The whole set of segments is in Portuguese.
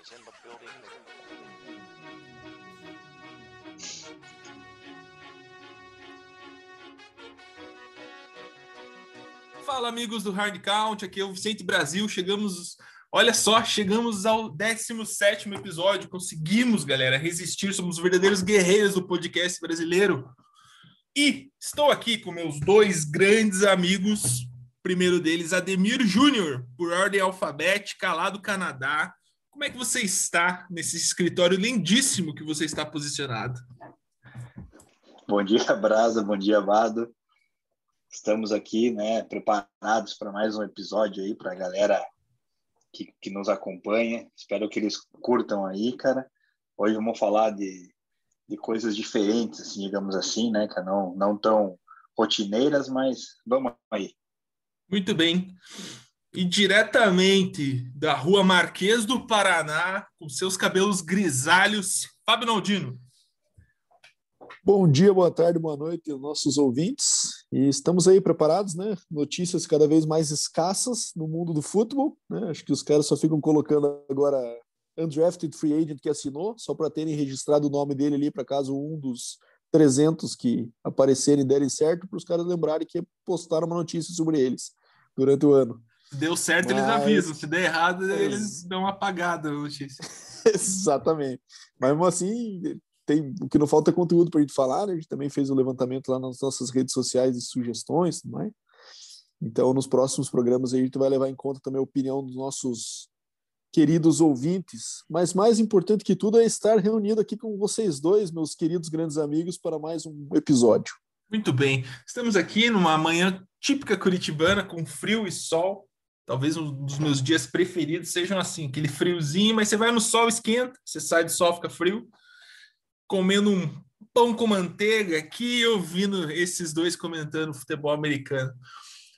is in the building. Fala, amigos do Hard Count, aqui é o Vicente Brasil. Chegamos, olha só, chegamos ao 17 episódio. Conseguimos, galera, resistir. Somos verdadeiros guerreiros do podcast brasileiro. E estou aqui com meus dois grandes amigos. Primeiro deles, Ademir Júnior, por ordem alfabética, lá do Canadá. Como é que você está nesse escritório lindíssimo que você está posicionado? Bom dia, Brasa. Bom dia, Vado. Estamos aqui, né, preparados para mais um episódio aí para a galera que, que nos acompanha. Espero que eles curtam aí, cara. Hoje vamos falar de, de coisas diferentes, assim, digamos assim, né, cara? Não, não tão rotineiras, mas vamos aí. Muito bem. E diretamente da rua Marquês do Paraná, com seus cabelos grisalhos, Fábio Naldino. Bom dia, boa tarde, boa noite, nossos ouvintes. E estamos aí preparados, né? Notícias cada vez mais escassas no mundo do futebol, né? Acho que os caras só ficam colocando agora undrafted free agent que assinou, só para terem registrado o nome dele ali para caso um dos 300 que aparecerem derem certo, para os caras lembrarem que postaram uma notícia sobre eles durante o ano. Se deu certo, Mas... eles avisam. Se der errado, eles dão uma apagada a notícia. Exatamente. Mas mesmo assim, tem, o que não falta é conteúdo para a gente falar, né? A gente também fez o levantamento lá nas nossas redes sociais de sugestões, não é? Então, nos próximos programas a gente vai levar em conta também a opinião dos nossos queridos ouvintes. Mas mais importante que tudo é estar reunido aqui com vocês dois, meus queridos grandes amigos, para mais um episódio. Muito bem. Estamos aqui numa manhã típica curitibana, com frio e sol. Talvez um dos meus dias preferidos sejam assim, aquele friozinho, mas você vai no sol, esquenta, você sai do sol, fica frio comendo um pão com manteiga aqui ouvindo esses dois comentando futebol americano.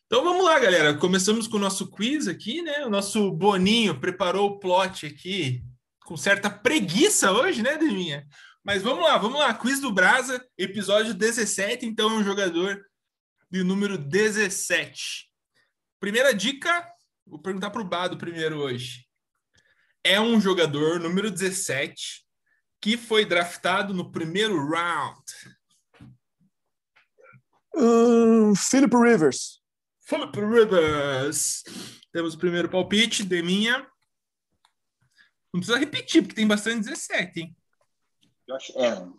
Então vamos lá, galera. Começamos com o nosso quiz aqui, né? O nosso Boninho preparou o plot aqui com certa preguiça hoje, né, Deminha? Mas vamos lá, vamos lá. Quiz do Brasa, episódio 17. Então, é um jogador de número 17. Primeira dica, vou perguntar para o Bado primeiro hoje. É um jogador número 17 que foi draftado no primeiro round? Um, Philip Rivers. Philip Rivers. Temos o primeiro palpite, Deminha. Não precisa repetir, porque tem bastante 17, hein? Josh Allen.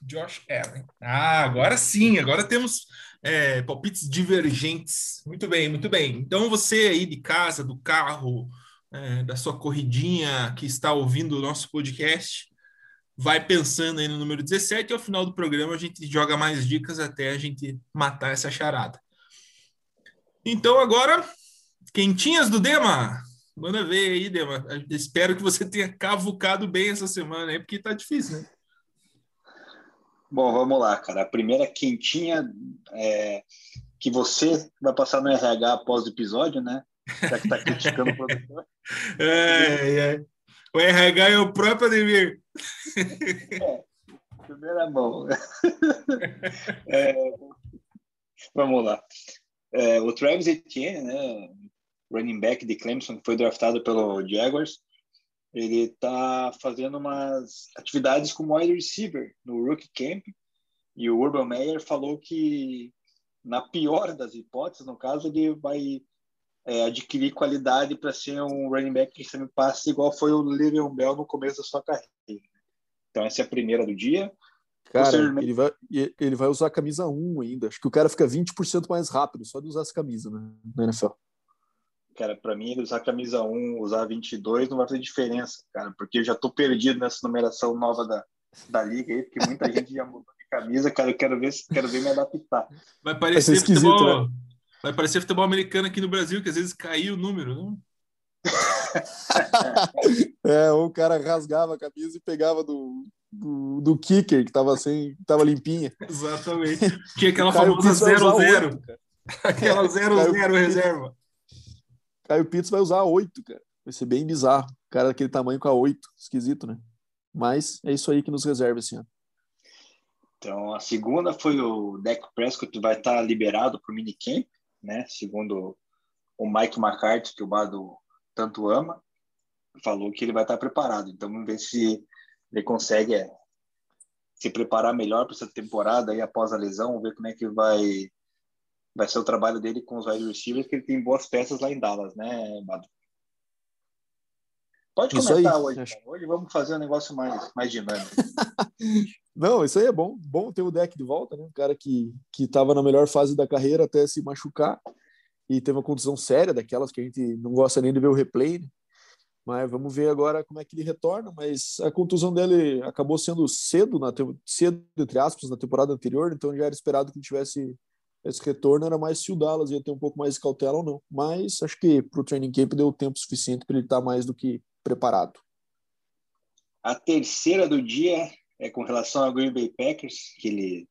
Josh Allen. Ah, agora sim, agora temos é, palpites divergentes. Muito bem, muito bem. Então você aí de casa, do carro, é, da sua corridinha que está ouvindo o nosso podcast, vai pensando aí no número 17 e ao final do programa a gente joga mais dicas até a gente matar essa charada. Então agora, quentinhas do Dema. Manda ver aí, Dema. Espero que você tenha cavucado bem essa semana aí, porque tá difícil, né? Bom, vamos lá, cara. A primeira quentinha é que você vai passar no RH após o episódio, né? Já que tá criticando o produtor. É, é. O RH é o próprio Ademir. É, primeira mão. É, vamos lá. É, o Travis Etienne, né, running back de Clemson, foi draftado pelo Jaguars, ele está fazendo umas atividades como wide receiver no rookie camp e o Urban Meyer falou que na pior das hipóteses, no caso, ele vai é, adquirir qualidade para ser um running back que sempre passa igual foi o Le'Veon Bell no começo da sua carreira. Então essa é a primeira do dia. Cara, ele vai, ele vai usar a camisa 1 ainda. Acho que o cara fica 20% mais rápido só de usar essa camisa né, na NFL. Cara, para mim, usar camisa 1, usar 22 não vai fazer diferença, cara, porque eu já tô perdido nessa numeração nova da, da liga aí, porque muita gente já mudou de camisa, cara, eu quero ver, quero ver me adaptar. Vai parecer vai futebol, né? Vai parecer futebol americano aqui no Brasil, que às vezes caiu o número, não? é, o cara rasgava a camisa e pegava do, do, do kicker, que tava, sem, tava limpinha. Exatamente. Tinha aquela famosa 0-0. Aquela 0-0 reserva. Caio Pitts vai usar 8, cara. Vai ser bem bizarro. Cara daquele tamanho com a 8. Esquisito, né? Mas é isso aí que nos reserva ano. Então, a segunda foi o Dak Prescott, vai estar liberado para o minicamp né? Segundo o Mike McCarthy, que o Bado tanto ama. falou que ele vai estar preparado. Então vamos ver se ele consegue é, se preparar melhor para essa temporada aí após a lesão, ver como é que vai vai ser o trabalho dele com os wide receivers, que ele tem boas peças lá em Dallas, né, Bado? Pode comentar hoje. Acho... Hoje vamos fazer um negócio mais, mais dinâmico. Não, isso aí é bom. Bom ter o deck de volta, né? Um cara que que estava na melhor fase da carreira até se machucar e teve uma condição séria, daquelas que a gente não gosta nem de ver o replay. Né? Mas vamos ver agora como é que ele retorna. Mas a contusão dele acabou sendo cedo, na cedo entre aspas, na temporada anterior, então já era esperado que ele tivesse esse retorno. Era mais se o Dallas ia ter um pouco mais de cautela ou não. Mas acho que para o training camp deu tempo suficiente para ele estar mais do que preparado. A terceira do dia é com relação ao Green Bay Packers, que ele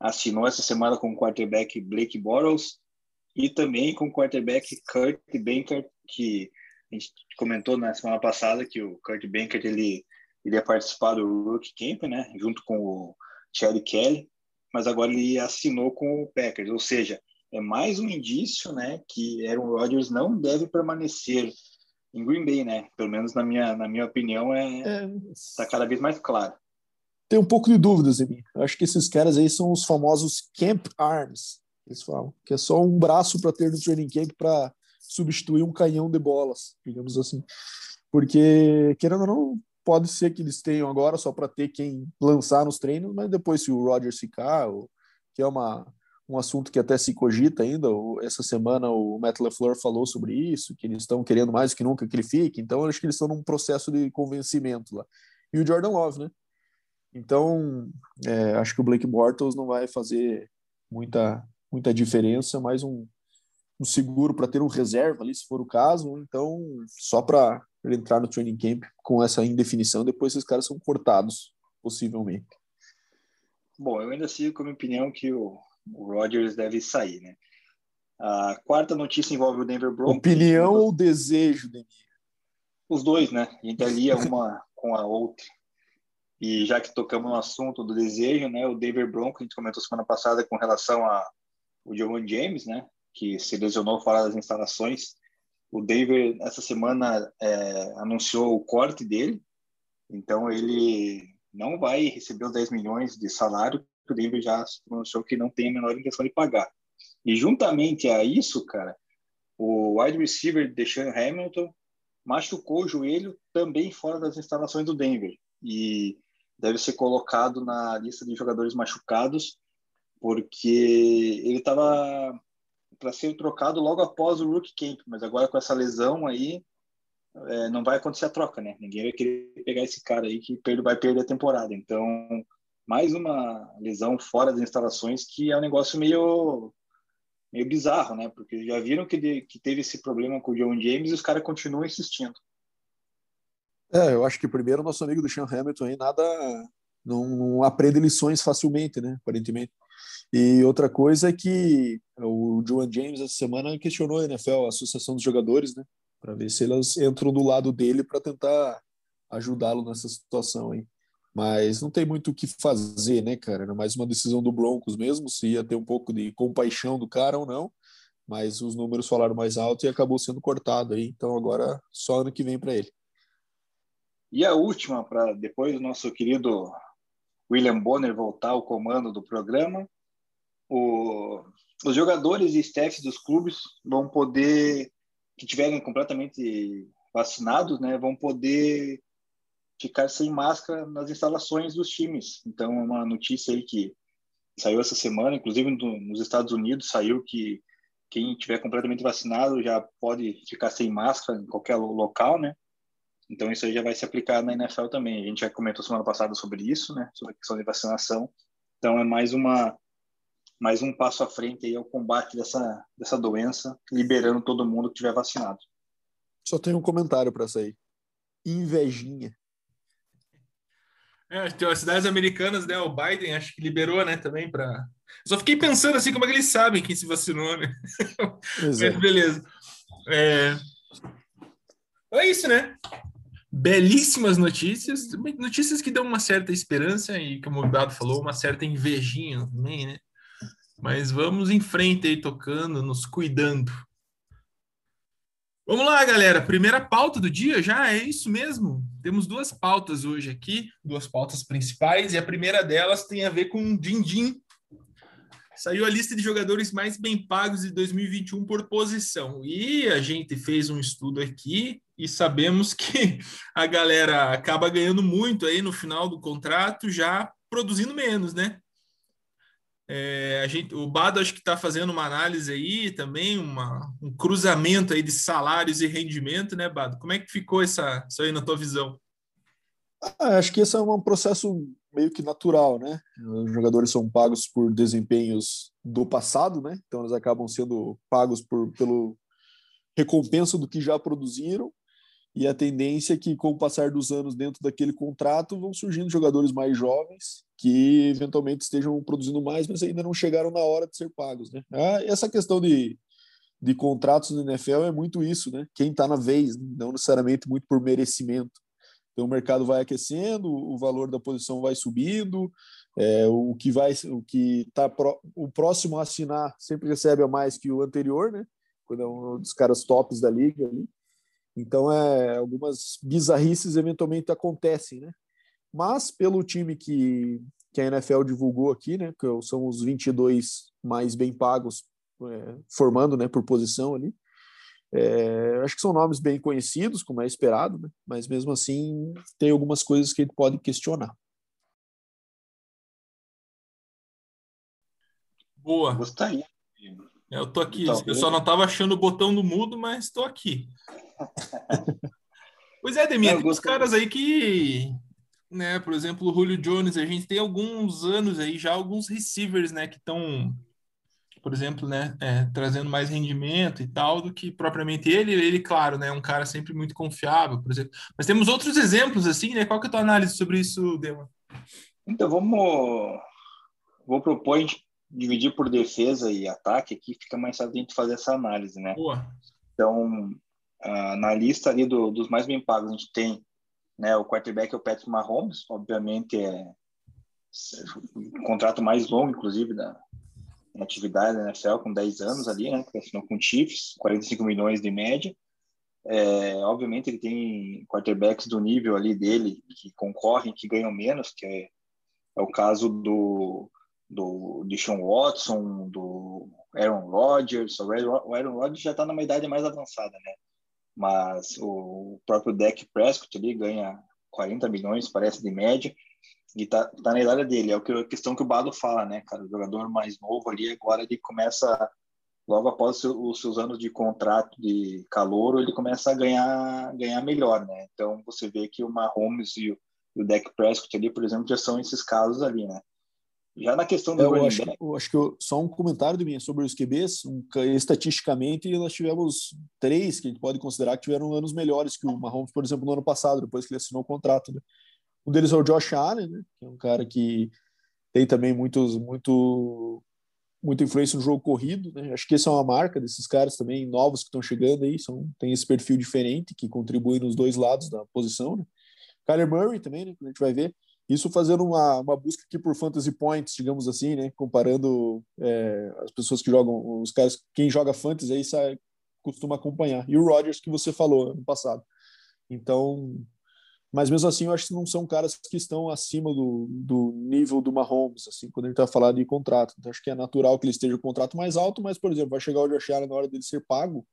assinou essa semana com o quarterback Blake Bortles e também com o quarterback Kurt Bankert, que a gente comentou na semana passada que o Kurt Bankert ele iria participar do Rookie Camp, né, junto com o Chad Kelly, mas agora ele assinou com o Packers, ou seja, é mais um indício, né, que Aaron Rodgers não deve permanecer em Green Bay, né? Pelo menos na minha, na minha opinião, é, é... Tá cada vez mais claro. Tem um pouco de dúvidas em mim. Eu acho que esses caras aí são os famosos camp arms, eles falam, que é só um braço para ter no training camp para substituir um canhão de bolas, digamos assim. Porque, querendo ou não, pode ser que eles tenham agora só para ter quem lançar nos treinos, mas depois, se o Rodgers ficar, ou, que é uma, um assunto que até se cogita ainda. Essa semana o Matt LaFleur falou sobre isso, que eles estão querendo mais que nunca que ele fique. Então, acho que eles estão num processo de convencimento lá. E o Jordan Love, né? Então, é, acho que o Blake Bortles não vai fazer muita, muita diferença, mais um, um seguro para ter um reserva ali, se for o caso. Então, só para ele entrar no training camp com essa indefinição, depois esses caras são cortados, possivelmente. Bom, eu ainda sigo com a minha opinião que o o Rodgers deve sair, né? A quarta notícia envolve o Denver Broncos. Opinião ou desejo, Denir? Os dois, né? A gente alia uma com a outra. E já que tocamos no assunto do desejo, né? O Denver Broncos, a gente comentou semana passada com relação a o John James, né? Que se lesionou fora das instalações. O Denver, essa semana, é, anunciou o corte dele. Então, ele não vai receber os 10 milhões de salário o Denver já pronunciou que não tem a menor intenção de pagar. E juntamente a isso, cara, o wide receiver Deshaun Hamilton machucou o joelho também fora das instalações do Denver e deve ser colocado na lista de jogadores machucados porque ele estava para ser trocado logo após o rookie camp, mas agora com essa lesão aí é, não vai acontecer a troca, né? Ninguém vai querer pegar esse cara aí que vai perder a temporada. Então mais uma lesão fora das instalações que é um negócio meio meio bizarro, né? Porque já viram que, de, que teve esse problema com o John James e os caras continuam insistindo. É, eu acho que primeiro nosso amigo do Sean Hamilton aí nada não, não aprende lições facilmente, né? Aparentemente. E outra coisa é que o John James essa semana questionou a NFL, a Associação dos Jogadores, né? Para ver se elas entram do lado dele para tentar ajudá-lo nessa situação aí. Mas não tem muito o que fazer, né, cara? Era mais uma decisão do Broncos mesmo, se ia ter um pouco de compaixão do cara ou não. Mas os números falaram mais alto e acabou sendo cortado aí. Então agora só ano que vem para ele. E a última, para depois do nosso querido William Bonner voltar ao comando do programa, o, os jogadores e staff dos clubes vão poder, que tiverem completamente vacinados, né, vão poder ficar sem máscara nas instalações dos times. Então, é uma notícia aí que saiu essa semana, inclusive nos Estados Unidos, saiu que quem tiver completamente vacinado já pode ficar sem máscara em qualquer local, né? Então, isso aí já vai se aplicar na NFL também. A gente já comentou semana passada sobre isso, né? Sobre a questão de vacinação. Então, é mais uma mais um passo à frente aí ao combate dessa, dessa doença, liberando todo mundo que tiver vacinado. Só tem um comentário para sair. Invejinha. É, tem as cidades americanas, né? O Biden acho que liberou, né, também para. Só fiquei pensando assim, como é que eles sabem quem se vacinou, né? Mas beleza. É... é isso, né? Belíssimas notícias, notícias que dão uma certa esperança e, como o Dado falou, uma certa invejinha também, né? Mas vamos em frente aí, tocando, nos cuidando. Vamos lá, galera. Primeira pauta do dia já é isso mesmo. Temos duas pautas hoje aqui, duas pautas principais, e a primeira delas tem a ver com Dindim. Saiu a lista de jogadores mais bem pagos de 2021 por posição. E a gente fez um estudo aqui e sabemos que a galera acaba ganhando muito aí no final do contrato, já produzindo menos, né? É, a gente, o Bado acho que está fazendo uma análise aí também, uma, um cruzamento aí de salários e rendimento, né, Bado? Como é que ficou essa, isso aí na tua visão? Ah, acho que esse é um processo meio que natural, né? Os jogadores são pagos por desempenhos do passado, né? Então eles acabam sendo pagos por, pelo recompensa do que já produziram e a tendência é que, com o passar dos anos dentro daquele contrato, vão surgindo jogadores mais jovens que eventualmente estejam produzindo mais, mas ainda não chegaram na hora de ser pagos. Né? Ah, essa questão de, de contratos no NFL é muito isso, né? Quem está na vez, não necessariamente muito por merecimento. Então o mercado vai aquecendo, o valor da posição vai subindo, é, o que vai, o que tá pro, o próximo a assinar sempre recebe a mais que o anterior, né? Quando é um dos caras tops da liga ali. Então, é, algumas bizarrices eventualmente acontecem, né? Mas pelo time que, que a NFL divulgou aqui, né, que são os 22 mais bem pagos, é, formando né, por posição ali, é, acho que são nomes bem conhecidos, como é esperado, né? mas mesmo assim tem algumas coisas que a gente pode questionar. Boa. Gostaria. Eu tô aqui, eu só não estava achando o botão do mudo, mas estou aqui. pois é, Demir, tem uns caras aí que, né, por exemplo, o Julio Jones, a gente tem alguns anos aí já alguns receivers, né, que estão, por exemplo, né, é, trazendo mais rendimento e tal do que propriamente ele. Ele, claro, né, é um cara sempre muito confiável, por exemplo. Mas temos outros exemplos assim, né? Qual que é a tua análise sobre isso, Dema? Então vamos, vou propor a gente dividir por defesa e ataque aqui, fica mais fácil a gente fazer essa análise, né? Boa. Então, Uh, na lista ali do, dos mais bem pagos, a gente tem né, o quarterback é o Patrick Mahomes, obviamente é o contrato mais longo, inclusive, da atividade da NFL, com 10 anos ali, né, que assinou com o Chiefs, 45 milhões de média. É, obviamente ele tem quarterbacks do nível ali dele que concorrem, que ganham menos, que é, é o caso do do de Sean Watson, do Aaron Rodgers. O Aaron Rodgers já está numa idade mais avançada, né? Mas o próprio Deck Prescott ali ganha 40 milhões, parece, de média, e tá, tá na idade dele. É a questão que o Bado fala, né, cara? O jogador mais novo ali, agora ele começa, logo após os seus anos de contrato de calor, ele começa a ganhar, ganhar melhor, né? Então você vê que o Mahomes e o, e o Prescott ali, por exemplo, já são esses casos ali, né? Já na questão do é, eu acho, back... eu acho que eu, só um comentário de mim sobre os QBs. Um, estatisticamente, nós tivemos três que a gente pode considerar que tiveram anos melhores que o Mahomes, por exemplo, no ano passado, depois que ele assinou o contrato. Né? Um deles é o Josh Allen, né? que é um cara que tem também muitos, muito, muita influência no jogo corrido. Né? Acho que essa é uma marca desses caras também, novos que estão chegando aí, são, tem esse perfil diferente que contribui nos dois lados da posição. Né? Kyler Murray também, né? que a gente vai ver isso fazendo uma, uma busca aqui por fantasy points, digamos assim, né? Comparando é, as pessoas que jogam, os caras, quem joga fantasy aí sai, costuma acompanhar. E o Rodgers que você falou no passado. Então, mas mesmo assim, eu acho que não são caras que estão acima do, do nível do Mahomes, assim, quando a gente está falando de contrato. Então, acho que é natural que ele esteja um contrato mais alto, mas, por exemplo, vai chegar o Josh Allen na hora dele ser pago,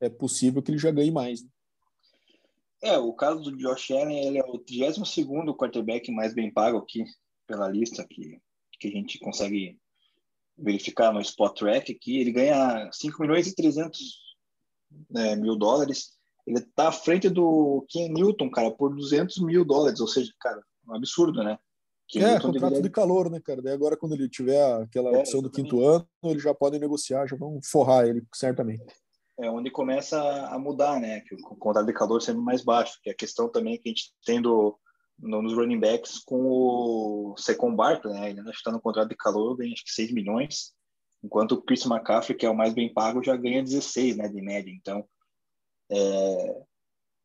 é possível que ele já ganhe mais. Né? É, o caso do Josh Allen, ele é o 32º quarterback mais bem pago aqui pela lista que, que a gente consegue verificar no Spot Track aqui. Ele ganha 5 milhões e 300 né, mil dólares. Ele está à frente do Ken Newton, cara, por 200 mil dólares. Ou seja, cara, um absurdo, né? Que é, contrato deveria... de calor, né, cara? Daí agora, quando ele tiver aquela é, opção do quinto ano, eles já podem negociar, já vão forrar ele, certamente é onde começa a mudar, né? Que o contrato de calor sempre mais baixo, que é a questão também que a gente tem do, no, nos running backs com o Secon Barkley, né? Ele ainda está no contrato de calor, ganha acho que 6 milhões, enquanto o Chris McCaffrey, que é o mais bem pago, já ganha 16, né, de média. Então, é...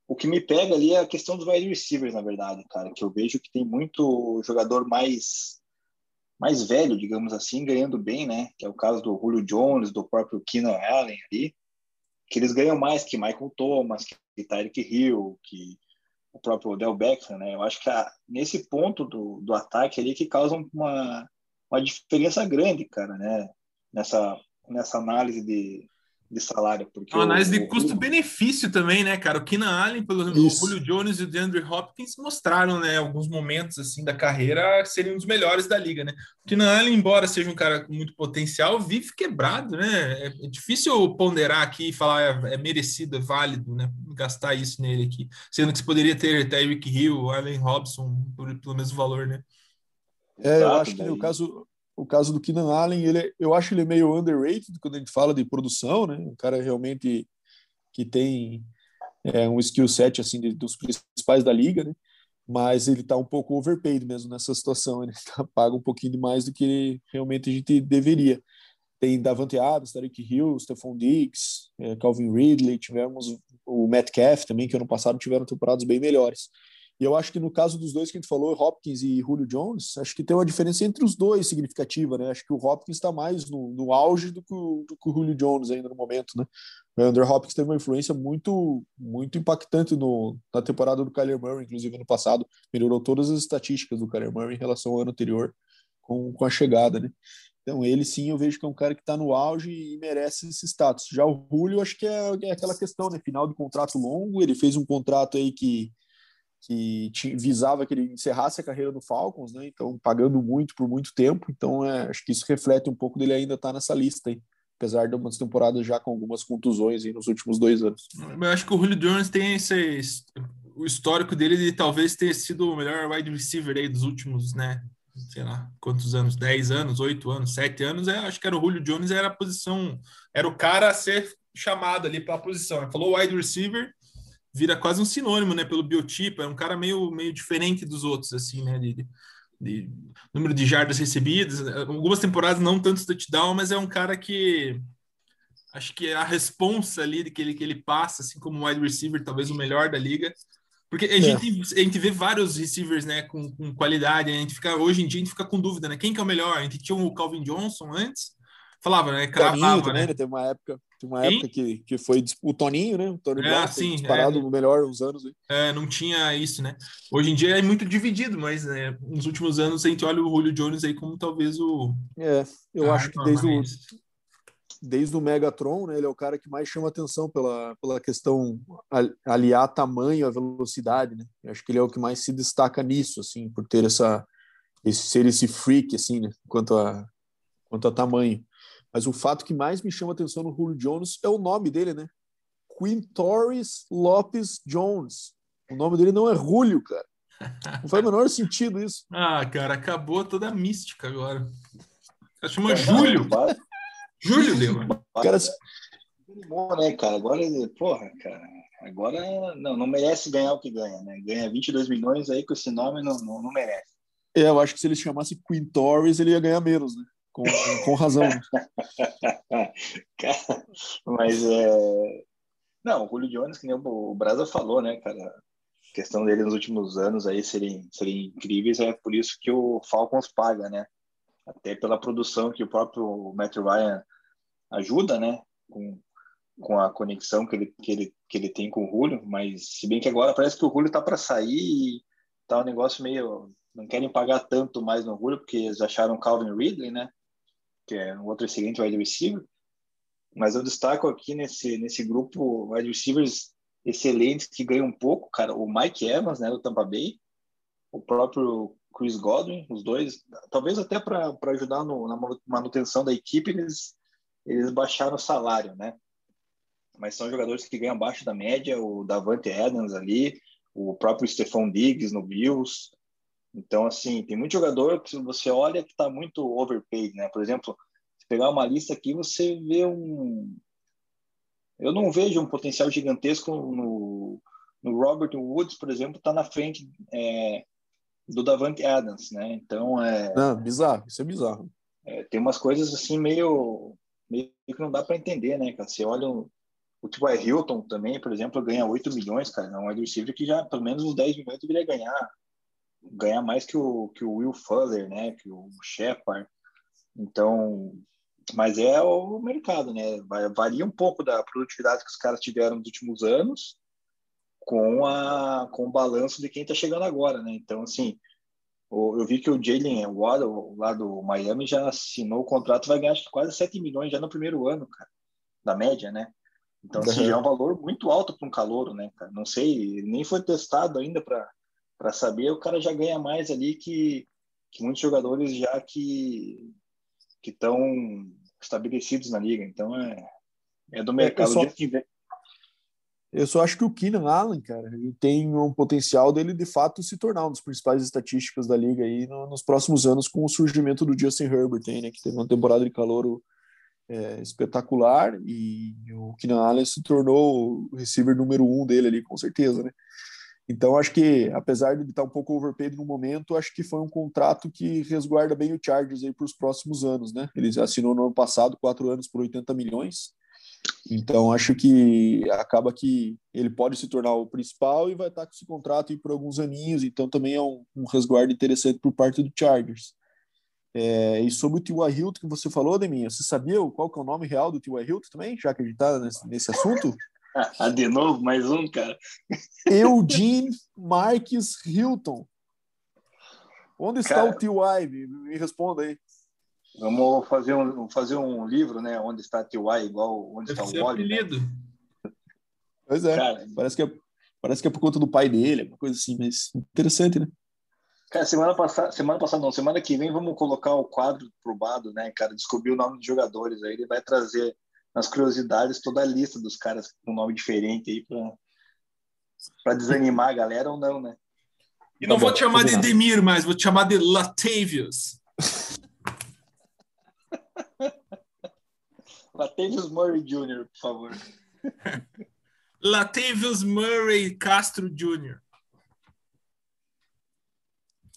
o que me pega ali é a questão dos wide receivers, na verdade, cara, que eu vejo que tem muito jogador mais mais velho, digamos assim, ganhando bem, né? Que é o caso do Julio Jones, do próprio Keenan Allen ali que eles ganham mais que Michael Thomas, que Tyreek Hill, que o próprio Odell Beckham, né? Eu acho que a, nesse ponto do, do ataque ali que causa uma, uma diferença grande, cara, né? Nessa, nessa análise de, de salário. Porque uma análise de custo-benefício também, né, cara? O Keenan Allen, pelo o Julio Jones e o DeAndre Hopkins mostraram, né, alguns momentos assim da carreira seriam os melhores da liga, né? O Keenan Allen, embora seja um cara com muito potencial, vive quebrado, né? É, difícil ponderar aqui e falar é, é merecido, é válido, né? Gastar isso nele aqui, sendo que você poderia ter Tyreek Hill, Allen Robson por, pelo mesmo valor, né? É, eu acho que no caso, o caso do Keenan Allen, ele, eu acho ele meio underrated quando a gente fala de produção, né? Um cara realmente que tem é, um skill set assim de, dos principais da liga, né? Mas ele está um pouco overpaid mesmo nessa situação, ele tá, paga um pouquinho mais do que realmente a gente deveria. Tem Davante Adams, Tariq Hill, Stephon Diggs, é, Calvin Ridley, tivemos o Metcalf também, que ano passado tiveram temporadas bem melhores. E eu acho que no caso dos dois que a gente falou, Hopkins e Julio Jones, acho que tem uma diferença entre os dois significativa, né? Acho que o Hopkins está mais no, no auge do que, o, do que o Julio Jones ainda no momento, né? O Andrew Hopkins teve uma influência muito muito impactante no, na temporada do Kyler Murray, inclusive no passado, melhorou todas as estatísticas do Kyler Murray em relação ao ano anterior com, com a chegada, né? Então, ele sim, eu vejo que é um cara que está no auge e merece esse status. Já o Julio, acho que é, é aquela questão, né? Final de contrato longo, ele fez um contrato aí que que visava que ele encerrasse a carreira no Falcons, né? Então, pagando muito por muito tempo. Então, é, acho que isso reflete um pouco dele ainda estar tá nessa lista aí, apesar de umas temporadas já com algumas contusões aí nos últimos dois anos. Eu acho que o Julio Jones tem esse o histórico dele de talvez ter sido o melhor wide receiver aí dos últimos, né? Sei lá, quantos anos? 10 anos, 8 anos, 7 anos. É, acho que era o Julio Jones, era a posição, era o cara a ser chamado ali para a posição. Falou wide receiver, vira quase um sinônimo, né, pelo biotipo, é um cara meio, meio diferente dos outros, assim, né, de, de número de jardas recebidas, algumas temporadas não tantos touchdown, mas é um cara que acho que a responsa ali de que ele, que ele passa, assim como wide receiver, talvez o melhor da liga, porque a, é. gente, a gente vê vários receivers, né, com, com qualidade, a gente fica, hoje em dia a gente fica com dúvida, né, quem que é o melhor? A gente tinha o Calvin Johnson antes, falava, né, cravava, também, né? Teve uma época tem uma época que, que foi o Toninho, né? O Toninho é, sim, disparado é, no melhor uns anos. Aí. É, não tinha isso, né? Hoje em dia é muito dividido, mas né, nos últimos anos a gente olha o Julio Jones aí como talvez o. É, eu ah, acho que desde o, desde o Megatron, né? Ele é o cara que mais chama atenção pela, pela questão aliar tamanho à velocidade, né? Eu acho que ele é o que mais se destaca nisso, assim, por ter essa esse ser esse freak, assim, né? Quanto a quanto a tamanho. Mas o fato que mais me chama atenção no Julio Jones é o nome dele, né? Quintoris Lopes Jones. O nome dele não é Julio, cara. Não faz o menor sentido isso. Ah, cara, acabou toda a mística agora. Ela chama Júlio. Júlio deu. Cara, bom, né, cara? Agora, porra, cara. Agora não, não merece ganhar o que ganha, né? Ganha 22 milhões aí com esse nome, não, não, não merece. É, eu acho que se ele chamasse Quintoris, ele ia ganhar menos, né? Com, com razão. Mas é. Não, o Julio Jones, que nem o Brasa falou, né, cara? A questão dele nos últimos anos aí serem, serem incríveis, é por isso que o Falcons paga, né? Até pela produção que o próprio Matt Ryan ajuda, né? Com, com a conexão que ele, que, ele, que ele tem com o Julio, mas se bem que agora parece que o Julio tá para sair e tá um negócio meio. Não querem pagar tanto mais no Julio, porque eles acharam Calvin Ridley, né? Que é um outro excelente wide receiver. Mas eu destaco aqui nesse, nesse grupo wide receivers excelentes que ganham um pouco, cara. O Mike Evans, né, do Tampa Bay, o próprio Chris Godwin, os dois, talvez até para ajudar no, na manutenção da equipe, eles, eles baixaram o salário, né? Mas são jogadores que ganham abaixo da média, o Davante Adams ali, o próprio Stephon Diggs no Bills, então, assim, tem muito jogador que você olha que está muito overpaid, né? Por exemplo, se pegar uma lista aqui, você vê um. Eu não vejo um potencial gigantesco no, no Robert Woods, por exemplo, está na frente é, do Davante Adams, né? Então, é. Não, bizarro, isso é bizarro. É, tem umas coisas assim meio, meio que não dá para entender, né, cara? Você olha o, o é Hilton também, por exemplo, ganha 8 milhões, cara. É um wide receiver que já pelo menos uns 10 milhões deveria ganhar ganhar mais que o, que o Will Fuller, né? Que o Shepard. Então, mas é o mercado, né? Varia um pouco da produtividade que os caras tiveram nos últimos anos com, a, com o balanço de quem está chegando agora, né? Então, assim, eu vi que o Jalen Waddle, lá do Miami, já assinou o contrato, vai ganhar quase 7 milhões já no primeiro ano, cara, da média, né? Então, assim, já é um valor muito alto para um calouro, né, cara? Não sei, nem foi testado ainda para saber, o cara já ganha mais ali que, que muitos jogadores já que estão estabelecidos na liga. Então, é, é do mercado. É, eu, só, eu só acho que o Keenan Allen, cara, ele tem um potencial dele, de fato, se tornar um dos principais estatísticos da liga aí no, nos próximos anos com o surgimento do Justin Herbert, aí, né, que teve uma temporada de calouro é, espetacular e o Keenan Allen se tornou o receiver número um dele ali, com certeza, né? Então, acho que, apesar de estar um pouco overpaid no momento, acho que foi um contrato que resguarda bem o Chargers aí para os próximos anos, né? Ele assinou no ano passado quatro anos por 80 milhões. Então, acho que acaba que ele pode se tornar o principal e vai estar com esse contrato aí por alguns aninhos. Então, também é um, um resguardo interessante por parte do Chargers. É, e sobre o T.Y. Hilton que você falou, Deminha, você sabia qual que é o nome real do T.Y. Hilton também, já que a gente está nesse, nesse assunto? Ah, de novo, mais um, cara. Eugene Marques Hilton. Onde está cara, o T.Y.? Me, me responda aí. Vamos fazer um, fazer um livro, né? Onde está T.Y. igual onde Deve está o Wally. Né? Pois é. Cara, parece, que é, parece que é por conta do pai dele, uma coisa assim, mas interessante, né? Cara, semana passada, semana passada não, semana que vem vamos colocar o quadro pro Bado, né, cara, descobrir o nome dos jogadores, aí ele vai trazer nas curiosidades toda a lista dos caras com nome diferente aí para para desanimar a galera ou não, né? E não vou te chamar de Demir mais, vou te chamar de Latavius. Latavius Murray Jr., por favor. Latavius Murray Castro Jr.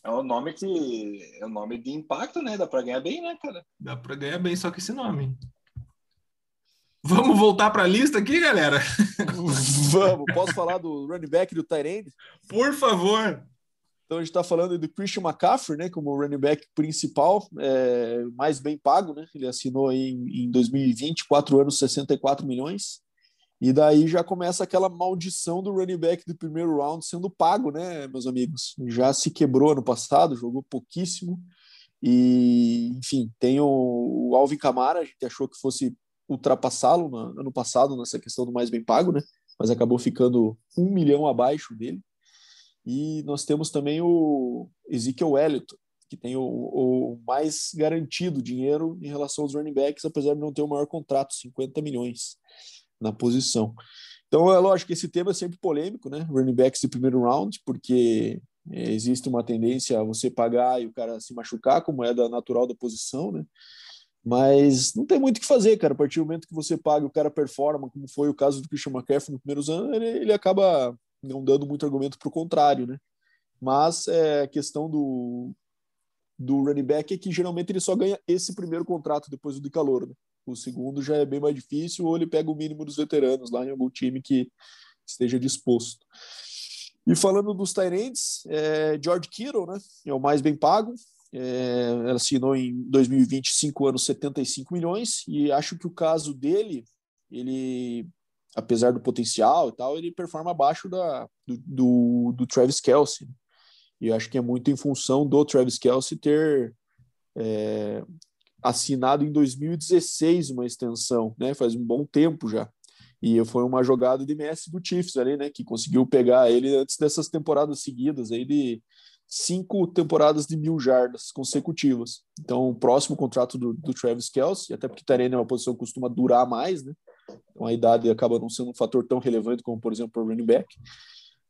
É um nome que é um nome de impacto, né? Dá para ganhar bem, né, cara? Dá para ganhar bem, só que esse nome. Vamos voltar para a lista aqui, galera? Vamos. Posso falar do running back do Tyrande? Por favor. Então a gente está falando do Christian McCaffrey, né, como running back principal, é, mais bem pago, né? Ele assinou em, em 2020, 4 anos, 64 milhões. E daí já começa aquela maldição do running back do primeiro round sendo pago, né, meus amigos? Já se quebrou ano passado, jogou pouquíssimo. E, enfim, tem o, o Alvin Kamara, a gente achou que fosse ultrapassá-lo no ano passado nessa questão do mais bem pago, né? Mas acabou ficando um milhão abaixo dele. E nós temos também o Ezekiel Elliott, que tem o, o, mais garantido dinheiro em relação aos running backs, apesar de não ter o maior contrato, 50 milhões na posição. Então, é lógico que esse tema é sempre polêmico, né? Running backs de primeiro round, porque é, existe uma tendência a você pagar e o cara se machucar, como é da natural da posição, né? Mas não tem muito o que fazer, cara. A partir do momento que você paga o cara performa, como foi o caso do Christian McCaffrey nos primeiros anos, ele, ele acaba não dando muito argumento para o contrário, né? Mas é, a questão do, do running back é que geralmente ele só ganha esse primeiro contrato depois do de calor, né? O segundo já é bem mais difícil, ou ele pega o mínimo dos veteranos lá em algum time que esteja disposto. E falando dos Tyrants, é, George Kittle, né? É o mais bem pago. É, ela assinou em 2020 5 anos 75 milhões e acho que o caso dele, ele apesar do potencial e tal, ele performa abaixo da, do, do, do Travis Kelsey. E acho que é muito em função do Travis Kelsey ter é, assinado em 2016 uma extensão, né? Faz um bom tempo já. E foi uma jogada de Messi do Chiefs ali, né? Que conseguiu pegar ele antes dessas temporadas seguidas aí de cinco temporadas de mil jardas consecutivas. Então, o próximo contrato do, do Travis Kelsey, até porque Tarene é uma posição que costuma durar mais, né? Então, a idade acaba não sendo um fator tão relevante como, por exemplo, o running back.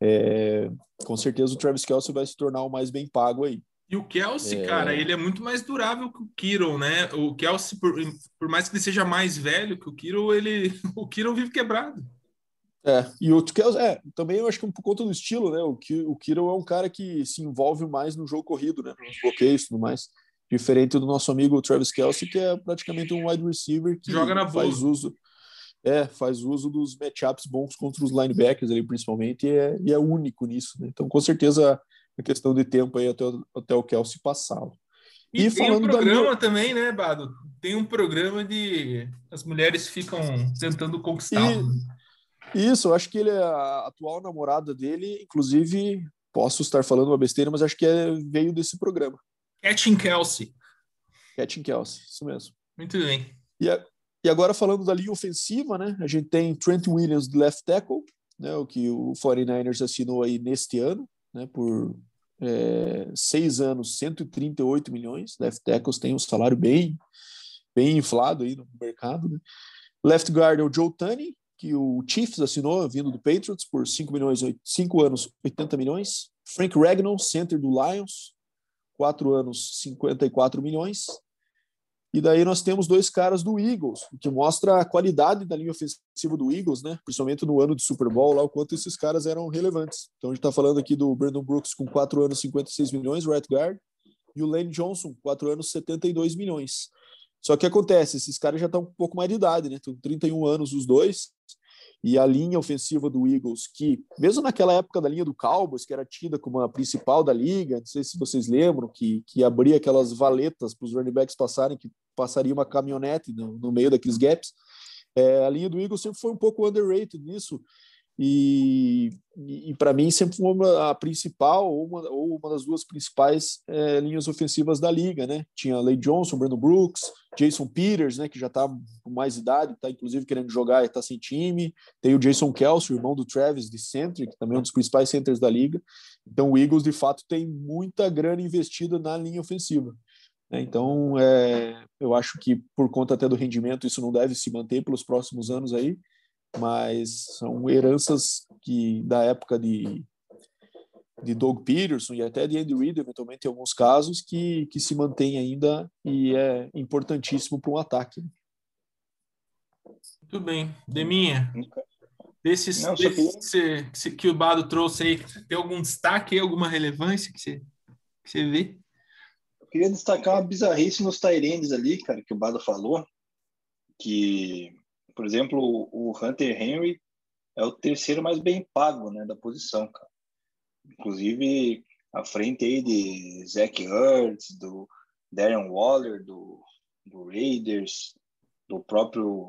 É, com certeza o Travis Kelsey vai se tornar o mais bem pago aí. E o Kelsey, é... cara, ele é muito mais durável que o Kiro, né? O Kelsey, por, por, mais que ele seja mais velho que o Kiro, ele, o Kiro vive quebrado. É, e o Kelsey, é, também eu acho que por conta do estilo, né? O, o Kiro é um cara que se envolve mais no jogo corrido, né? Nos bloqueios e tudo mais. Diferente do nosso amigo Travis Kelsey, que é praticamente um wide receiver que Joga na faz uso. É, faz uso dos matchups bons contra os linebackers ali, principalmente, e é, e é único nisso, né? Então, com certeza, a questão de tempo aí até, até o Kelsey passá-lo. E, e tem um programa da... também, né, Bado? Tem um programa de as mulheres ficam tentando conquistar. Isso, eu acho que ele é a atual namorada dele, inclusive posso estar falando uma besteira, mas acho que é, veio desse programa. Catching Kelsey. Catching Kelsey, isso mesmo. Muito bem. E, a, e agora falando da linha ofensiva, né? A gente tem Trent Williams de left tackle, né? O que o 49ers assinou aí neste ano, né? Por é, seis anos, 138 milhões. Left tackles tem um salário bem, bem inflado aí no mercado. Né? Left guard é o Joe Tunney, que o Chiefs assinou, vindo do Patriots, por 5 milhões, 5 anos, 80 milhões. Frank Ragnall, center do Lions, 4 anos, 54 milhões. E daí nós temos dois caras do Eagles, o que mostra a qualidade da linha ofensiva do Eagles, né? Principalmente no ano de Super Bowl, lá o quanto esses caras eram relevantes. Então a gente está falando aqui do Brandon Brooks com 4 anos, 56 milhões, right guard, e o Lane Johnson, 4 anos, 72 milhões. Só que acontece, esses caras já estão um pouco mais de idade, né? Estão 31 anos os dois, e a linha ofensiva do Eagles, que mesmo naquela época da linha do Cowboys, que era tida como a principal da liga, não sei se vocês lembram, que, que abria aquelas valetas para os running backs passarem, que passaria uma caminhonete no, no meio daqueles gaps. É, a linha do Eagles sempre foi um pouco underrated nisso, e, e, para mim sempre foi uma, a principal ou uma, ou uma das duas principais é, linhas ofensivas da liga, né? Tinha Lay Johnson, Brandon Brooks, Jason Peters, né? Que já está com mais idade, está inclusive querendo jogar e está sem time. Tem o Jason Kelsey, irmão do Travis de Centric, que também é um dos principais centers da liga. Então o Eagles de fato tem muita grana investida na linha ofensiva. Né? Então é, eu acho que por conta até do rendimento isso não deve se manter pelos próximos anos aí mas são heranças que da época de de Doug Peterson e até de Andy Reid, eventualmente em alguns casos, que, que se mantém ainda e é importantíssimo para um ataque. Muito bem. Deminha, desses, Não, desses que, que, que, o Bado trouxe aí, tem algum destaque, alguma relevância que você, que você vê? Eu queria destacar uma bizarrice nos Tyrands ali, cara, que o Bado falou, que por exemplo, o Hunter Henry é o terceiro mais bem pago, né, da posição, cara. Inclusive, à frente aí de Zach Ertz, do Darren Waller, do, do Raiders, do próprio...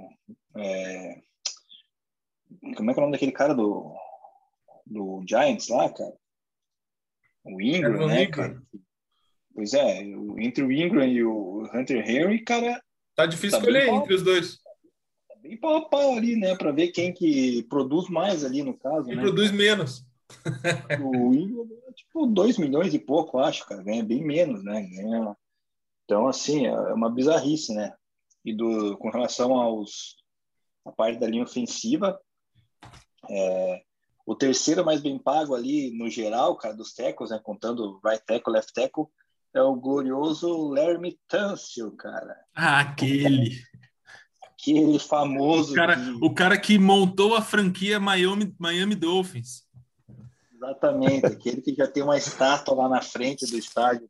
É... Como é que é o nome daquele cara do, do Giants lá, cara? O Ingram, né, cara? Pois é, entre o Ingram e o Hunter Henry, cara... Tá difícil tá escolher entre os dois bem pau a pau ali, né? Para ver quem que produz mais ali no caso. Quem né? produz menos. o Ingram tipo 2 milhões e pouco, acho, cara. Ganha bem menos, né? Ganha... Então, assim, é uma bizarrice, né? E do, com relação aos a parte da linha ofensiva, é, o terceiro mais bem pago ali no geral, cara, dos tecos, né? Contando right tackle, left tackle, é o glorioso Lermy Tâncio, cara. Ah, aquele aquele famoso. O cara, o cara que montou a franquia Miami, Miami Dolphins. Exatamente, aquele que já tem uma estátua lá na frente do estádio,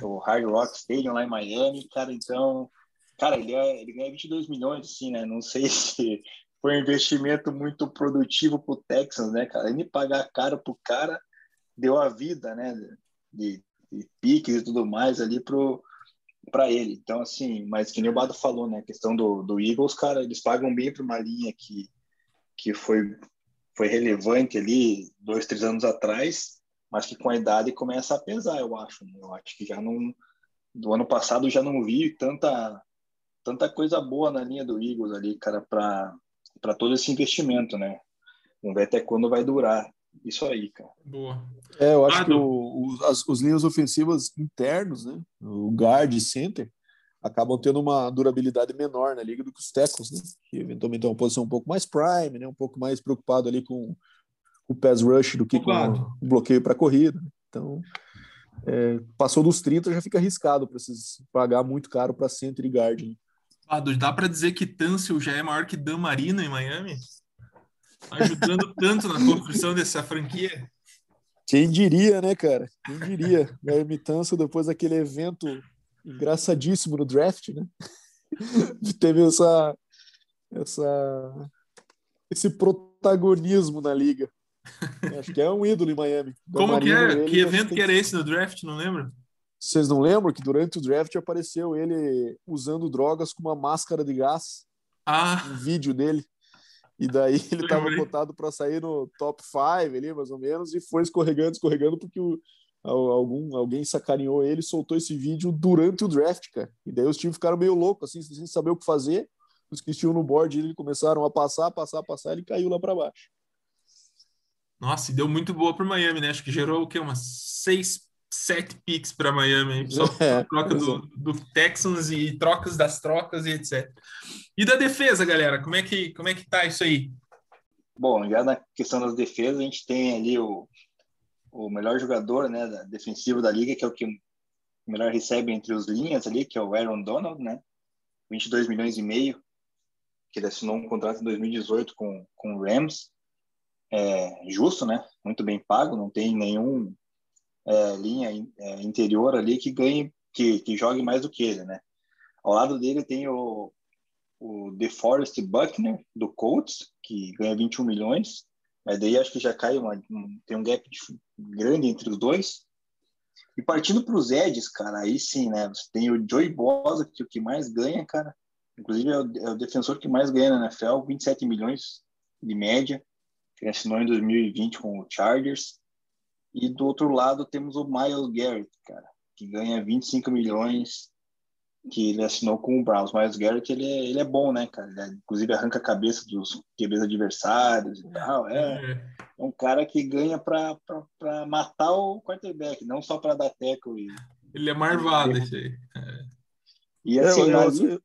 o Hard Rock Stadium lá em Miami, cara, então, cara, ele, é, ele ganha 22 milhões, assim, né? Não sei se foi um investimento muito produtivo para o Texans, né, cara? Ele pagar caro pro cara deu a vida, né? De, de piques e tudo mais ali pro, para ele. Então, assim, mas que nem o Bado falou, né? A questão do, do Eagles, cara, eles pagam bem para uma linha que, que foi, foi relevante ali dois, três anos atrás, mas que com a idade começa a pesar, eu acho. Né? Eu acho que já não. Do ano passado já não vi tanta, tanta coisa boa na linha do Eagles ali, cara, para todo esse investimento, né? Vamos ver até quando vai durar. Isso aí, cara. Boa. É, eu acho ah, que o, o, as, os linhas ofensivas internos, né? O guard e center acabam tendo uma durabilidade menor na liga do que os tackles, né? Que eventualmente é uma posição um pouco mais prime, né? Um pouco mais preocupado ali com, com o pass rush do que com o bloqueio para corrida. Né? Então, é, passou dos 30 já fica arriscado para pagar muito caro para center e guard. Né? dá para dizer que Tâncio já é maior que Dan Marino em Miami? Ajudando tanto na construção dessa franquia. Quem diria, né, cara? Quem diria? A Ermitança, depois daquele evento engraçadíssimo no draft, né? Teve essa, essa, esse protagonismo na liga. Acho que é um ídolo em Miami. Como que é? Que evento que era esse no draft? Não lembro. Vocês não lembram que durante o draft apareceu ele usando drogas com uma máscara de gás? Ah. Um vídeo dele. E daí ele estava botado para sair no top 5 ali, mais ou menos, e foi escorregando, escorregando, porque o, algum, alguém sacaneou ele soltou esse vídeo durante o draft, cara. E daí os times ficaram meio loucos, assim, sem saber o que fazer. Os que tinham no board ele começaram a passar, passar, passar, ele caiu lá para baixo. Nossa, e deu muito boa para Miami, né? Acho que gerou o quê? Umas seis, sete picks para Miami, só é, troca do, do, Texans e trocas das trocas e etc. E da defesa, galera, como é que como é que tá isso aí? Bom, já na questão das defesas, a gente tem ali o o melhor jogador né, da, defensivo da liga, que é o que melhor recebe entre os linhas ali, que é o Aaron Donald, né? 22 milhões e meio, que ele assinou um contrato em 2018 com, com o Rams. É, justo, né? Muito bem pago, não tem nenhum é, linha é, interior ali que ganhe, que, que jogue mais do que ele, né? Ao lado dele tem o, o DeForest Buckner, do Colts, que ganha 21 milhões. Mas daí acho que já cai uma, um, tem um gap grande entre os dois. E partindo para os Eds, cara, aí sim, né? Você tem o Joey Bosa, que é o que mais ganha, cara. Inclusive é o, é o, defensor que mais ganha na NFL, 27 milhões de média. Que assinou em 2020 com o Chargers. E do outro lado temos o Miles Garrett, cara, que ganha 25 milhões que ele assinou com o Browns. O Garrett, ele é, ele é bom, né, cara? Ele, é, inclusive arranca a cabeça dos QBs adversários e tal. É, é, um cara que ganha para matar o quarterback, não só para dar teco. E, ele é marvado, esse aí. É. E assim, eu, eu,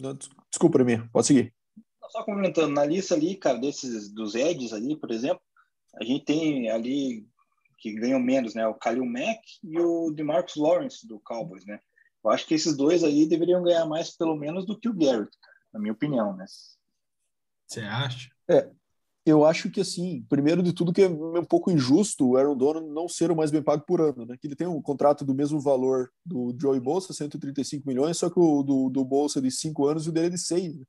eu, desculpa, mim, pode seguir. Só comentando, na lista ali, cara, desses dos Eds ali, por exemplo, a gente tem ali que ganham menos, né? O Khalil Mack e o DeMarcus Lawrence do Cowboys, né? Eu acho que esses dois aí deveriam ganhar mais, pelo menos, do que o Garrett, na minha opinião, né? Você acha? É, eu acho que assim, primeiro de tudo que é um pouco injusto o Aaron Donald não ser o mais bem pago por ano, né? Que ele tem um contrato do mesmo valor do Joey Bolsa, 135 milhões, só que o do, do Bolsa é de 5 anos e o dele é de 6. Né?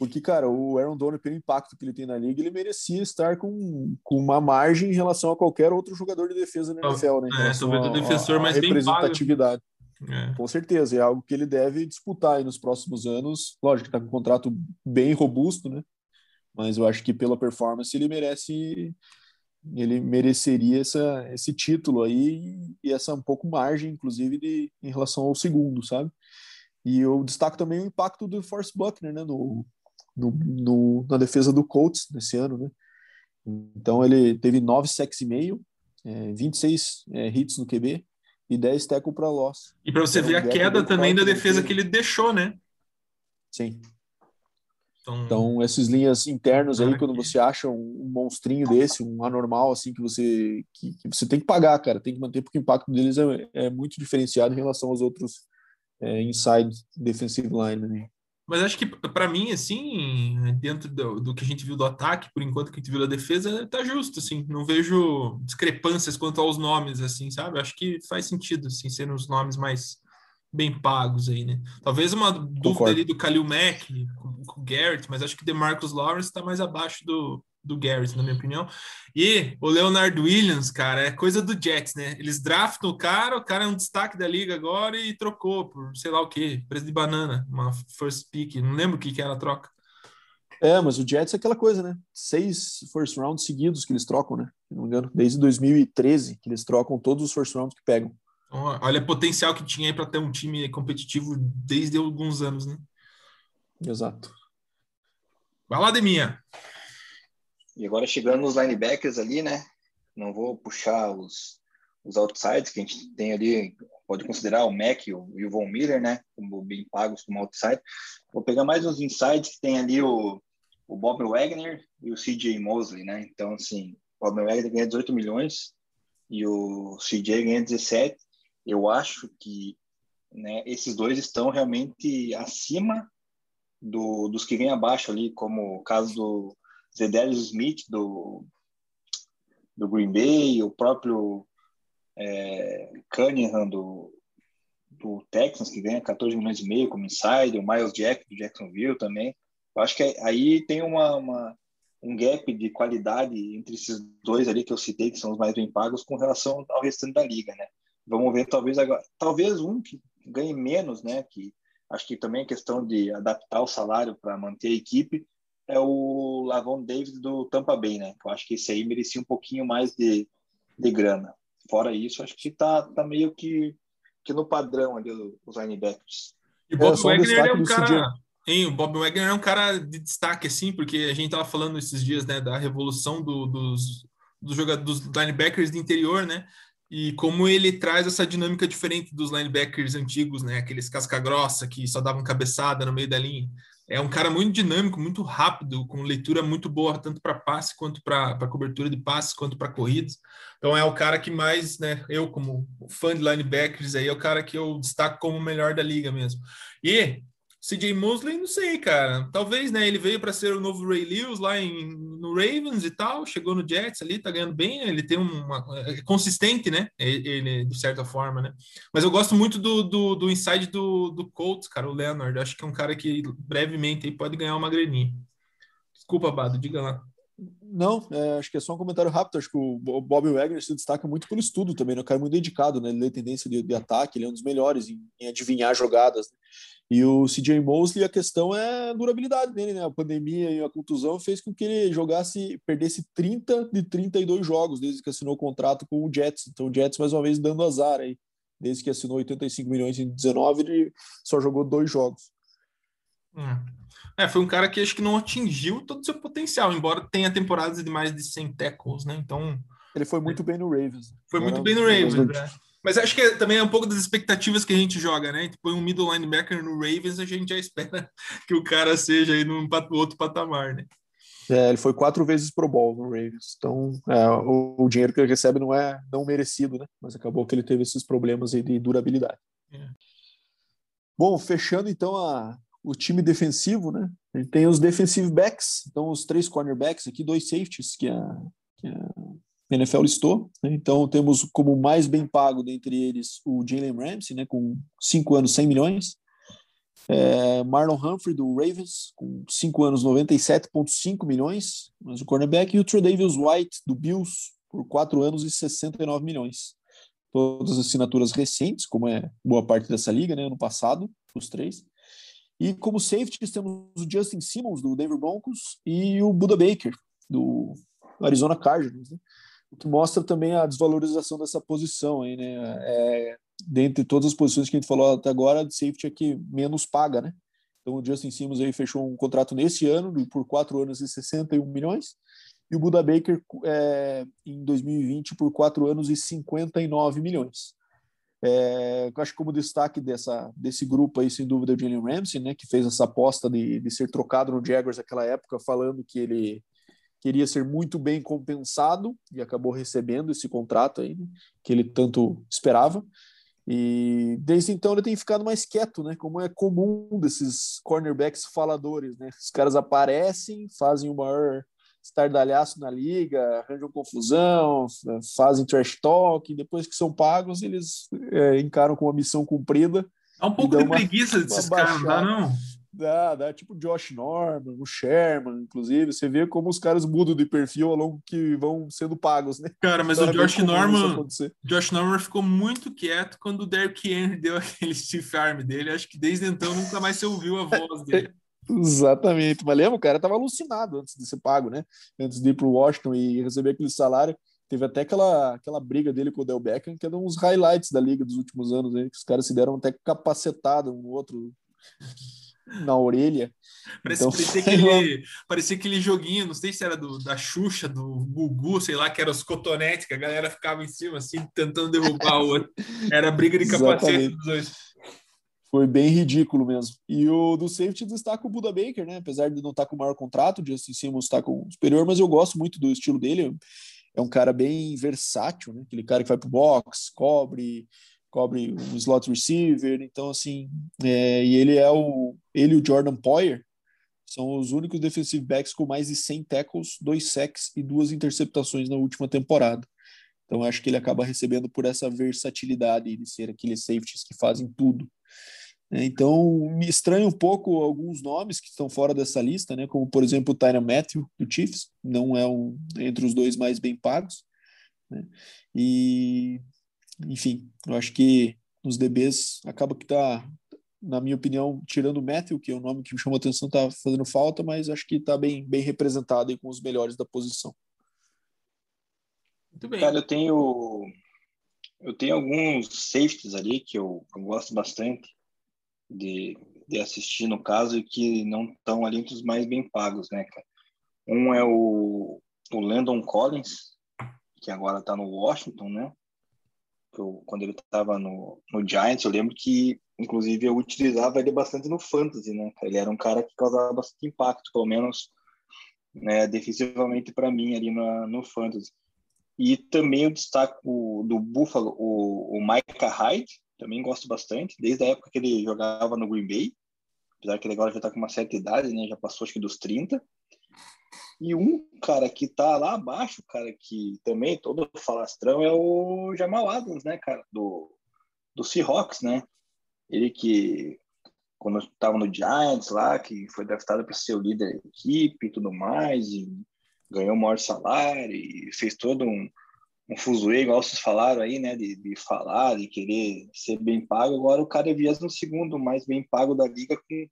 Porque, cara, o Aaron Donald, pelo impacto que ele tem na liga, ele merecia estar com, com uma margem em relação a qualquer outro jogador de defesa na NFL, né? É, talvez o defensor mais representatividade. É. Com certeza, é algo que ele deve disputar aí nos próximos anos. Lógico que está com um contrato bem robusto, né? Mas eu acho que pela performance ele merece, ele mereceria essa, esse título aí e essa um pouco margem, inclusive, de, em relação ao segundo, sabe? E eu destaco também o impacto do Force Buckner, né? No, no, no, na defesa do Colts nesse ano, né? Então ele teve 9 sacks e meio, é, 26 é, hits no QB, e 10 tackle para loss. E para você então, ver a queda também da defesa que ele deixou, né? Sim. Então, então essas linhas internas aí, quando você acha um, monstrinho desse, um anormal, assim, que você, que, que, você tem que pagar, cara, tem que manter, porque o impacto deles é, é muito diferenciado em relação aos outros é, inside defensive line. Né? Mas acho que, para mim, assim, dentro do, do, que a gente viu do ataque, por enquanto que a gente viu da defesa, tá justo, assim. Não vejo discrepâncias quanto aos nomes, assim, sabe? Acho que faz sentido, assim, serem os nomes mais bem pagos aí, né? Talvez uma dúvida Concordo. ali do Khalil Mack com, com o Garrett, mas acho que o DeMarcus Lawrence está mais abaixo do, do Garrett, na minha opinião. E o Leonard Williams, cara, é coisa do Jets, né? Eles draftam o cara, o cara é um destaque da liga agora e trocou por sei lá o quê, preço de banana, uma first pick, não lembro o que, que era a troca. É, mas o Jets é aquela coisa, né? Seis first rounds seguidos que eles trocam, né? Se não me engano, desde 2013 que eles trocam todos os first rounds que pegam. Olha o potencial que tinha aí para ter um time competitivo desde alguns anos, né? Exato. Vai lá, Deminha. E agora chegando nos linebackers ali, né? Não vou puxar os, os outsides que a gente tem ali, pode considerar o Mac e o, Von Miller, né? Como bem pagos como outside. Vou pegar mais uns insides que tem ali o, o Bob Wagner e o CJ Mosley, né? Então, assim, o Bob Wagner ganha 18 milhões e o CJ ganha 17. Eu acho que né, esses dois estão realmente acima do, dos que vêm abaixo ali, como o caso do Zedarius Smith do, do Green Bay, o próprio é, Cunningham do, do Texans, que ganha 14 milhões e meio como inside, o Miles Jack do Jacksonville também. Eu acho que aí tem uma, uma, um gap de qualidade entre esses dois ali que eu citei, que são os mais bem pagos, com relação ao restante da liga, né? Vamos ver, talvez agora, talvez um que ganhe menos, né? Que acho que também é questão de adaptar o salário para manter a equipe, é o Lavon Davis do Tampa Bay, né? Eu acho que esse aí merecia um pouquinho mais de, de grana. Fora isso, acho que tá, tá meio que, que no padrão ali os linebackers. E o Bob é, Wagner é um cara... Hein, o Bob Wagner é um cara de destaque, assim, porque a gente tava falando esses dias, né, da revolução do, dos, dos jogadores, dos linebackers de interior, né? e como ele traz essa dinâmica diferente dos linebackers antigos, né? Aqueles casca-grossa que só davam cabeçada no meio da linha. É um cara muito dinâmico, muito rápido, com leitura muito boa, tanto para passe quanto para cobertura de passes, quanto para corridas. Então é o cara que mais, né? Eu, como fã de linebackers, aí é o cara que eu destaco como o melhor da liga mesmo. E CJ Mosley, não sei, cara. Talvez, né? Ele veio para ser o novo Ray Lewis lá em, no Ravens e tal, chegou no Jets ali, tá ganhando bem. Ele tem uma. É consistente, né? Ele, de certa forma, né? Mas eu gosto muito do, do, do inside do, do Colts, cara, o Leonard. Acho que é um cara que brevemente aí pode ganhar uma graninha. Desculpa, Bado, diga lá. Não, é, acho que é só um comentário rápido. Acho que o Bob Wagner se destaca muito pelo estudo também, né? O cara é muito dedicado, né? Ele lê tendência de, de ataque, ele é um dos melhores em, em adivinhar jogadas. Né? E o CJ Mosley, a questão é a durabilidade dele, né? A pandemia e a contusão fez com que ele jogasse, perdesse 30 de 32 jogos desde que assinou o contrato com o Jets. Então o Jets, mais uma vez, dando azar aí. Desde que assinou 85 milhões em 19, ele só jogou dois jogos. É, foi um cara que acho que não atingiu todo o seu potencial, embora tenha temporadas de mais de 100 tackles, né? Então. Ele foi muito bem no Ravens. Foi muito bem no Ravens, né? Mas acho que é, também é um pouco das expectativas que a gente joga, né? Põe um middle linebacker no Ravens, a gente já espera que o cara seja aí num outro patamar, né? É, ele foi quatro vezes pro Bowl no Ravens. Então, é, o, o, dinheiro que ele recebe não é não merecido, né? Mas acabou que ele teve esses problemas aí de durabilidade. É. Bom, fechando então a, o time defensivo, né? Ele tem os defensive backs, então os três cornerbacks aqui, dois safeties que a, que a NFL listou. Né? Então, temos como mais bem pago dentre eles o Jalen Ramsey, né, com 5 anos, 100 milhões. É, Marlon Humphrey, do Ravens, com 5 anos, 97,5 milhões, mas o cornerback, e o Tredavious White, do Bills, por 4 anos e 69 milhões. Todas as assinaturas recentes, como é boa parte dessa liga, né, ano passado, os três. E como safeties, temos o Justin Simmons, do Denver Broncos, e o Buda Baker, do Arizona Cardinals. Né? O que mostra também a desvalorização dessa posição aí, né? É, dentre todas as posições que a gente falou até agora, a safety é que menos paga, né? Então o Justin Simmons aí fechou um contrato nesse ano por quatro anos e 61 milhões e o Buda Baker é, em 2020 por quatro anos e 59 milhões. É, acho que como destaque dessa, desse grupo aí, sem dúvida, é o Jalen Ramsey, né, que fez essa aposta de, de ser trocado no Jaguars naquela época, falando que ele queria ser muito bem compensado e acabou recebendo esse contrato aí, né, que ele tanto esperava. E desde então ele tem ficado mais quieto, né? Como é comum desses cornerbacks faladores, né? Os caras aparecem, fazem o maior estardalhaço na liga, arranjam confusão, fazem trash talk, e depois que são pagos, eles é, encaram como uma missão cumprida. Há um pouco de uma, preguiça desses caras, não? Dá, dá tipo Josh Norman, o Sherman, inclusive. Você vê como os caras mudam de perfil ao longo que vão sendo pagos, né? Cara, mas o Josh Norman, Josh Norman ficou muito quieto quando o Derrick Henry deu aquele stiff arm dele. Acho que desde então nunca mais se ouviu a voz dele. Exatamente, mas lembra, o cara tava alucinado antes de ser pago, né? Antes de ir pro Washington e receber aquele salário. Teve até aquela, aquela briga dele com o Del Beckham, que é um dos highlights da liga dos últimos anos, né? Que os caras se deram até capacetado um no outro na orelha. Parece, então, parecia, aquele, parecia aquele joguinho, não sei se era do, da Xuxa, do Gugu, sei lá, que era os cotonetes, que a galera ficava em cima, assim, tentando derrubar o outro. Era briga de capacete dos dois. Foi bem ridículo mesmo. E o do safety destaca o Buda Baker, né? Apesar de não estar com o maior contrato, de assim Simmons está com o superior, mas eu gosto muito do estilo dele. É um cara bem versátil, né? Aquele cara que vai pro box, cobre, cobre um slot receiver, então assim, é, e ele é o ele e o Jordan Poyer são os únicos defensive backs com mais de 100 tackles, dois sacks e duas interceptações na última temporada. Então acho que ele acaba recebendo por essa versatilidade de ser aqueles safeties que fazem tudo. É, então me estranha um pouco alguns nomes que estão fora dessa lista, né? Como por exemplo o Tyron Matthew do Chiefs, não é um entre os dois mais bem pagos. Né? E enfim, eu acho que nos DBs acaba que tá, na minha opinião, tirando o Matthew, que é o nome que me chamou a atenção, tá fazendo falta, mas acho que tá bem, bem representado aí com os melhores da posição. Muito bem. Cara, eu tenho eu tenho alguns safeties ali que eu, eu gosto bastante de, de assistir no caso e que não estão ali entre os mais bem pagos, né, cara? Um é o, o Landon Collins, que agora está no Washington, né? Eu, quando ele estava no, no Giants, eu lembro que, inclusive, eu utilizava ele bastante no Fantasy, né? Ele era um cara que causava bastante impacto, pelo menos né, defensivamente para mim ali no, no Fantasy. E também eu destaco do Buffalo, o, o Micah Hyde, também gosto bastante, desde a época que ele jogava no Green Bay, apesar que ele agora já está com uma certa idade, né? Já passou acho que dos 30. E um cara que tá lá abaixo, cara, que também todo falastrão é o Jamal Adams, né, cara, do, do Seahawks, né? Ele que, quando estava no Giants lá, que foi draftado para ser o líder da equipe e tudo mais, e ganhou o maior salário e fez todo um, um fuzuê, igual vocês falaram aí, né, de, de falar, de querer ser bem pago. Agora o cara é vias no segundo mais bem pago da liga com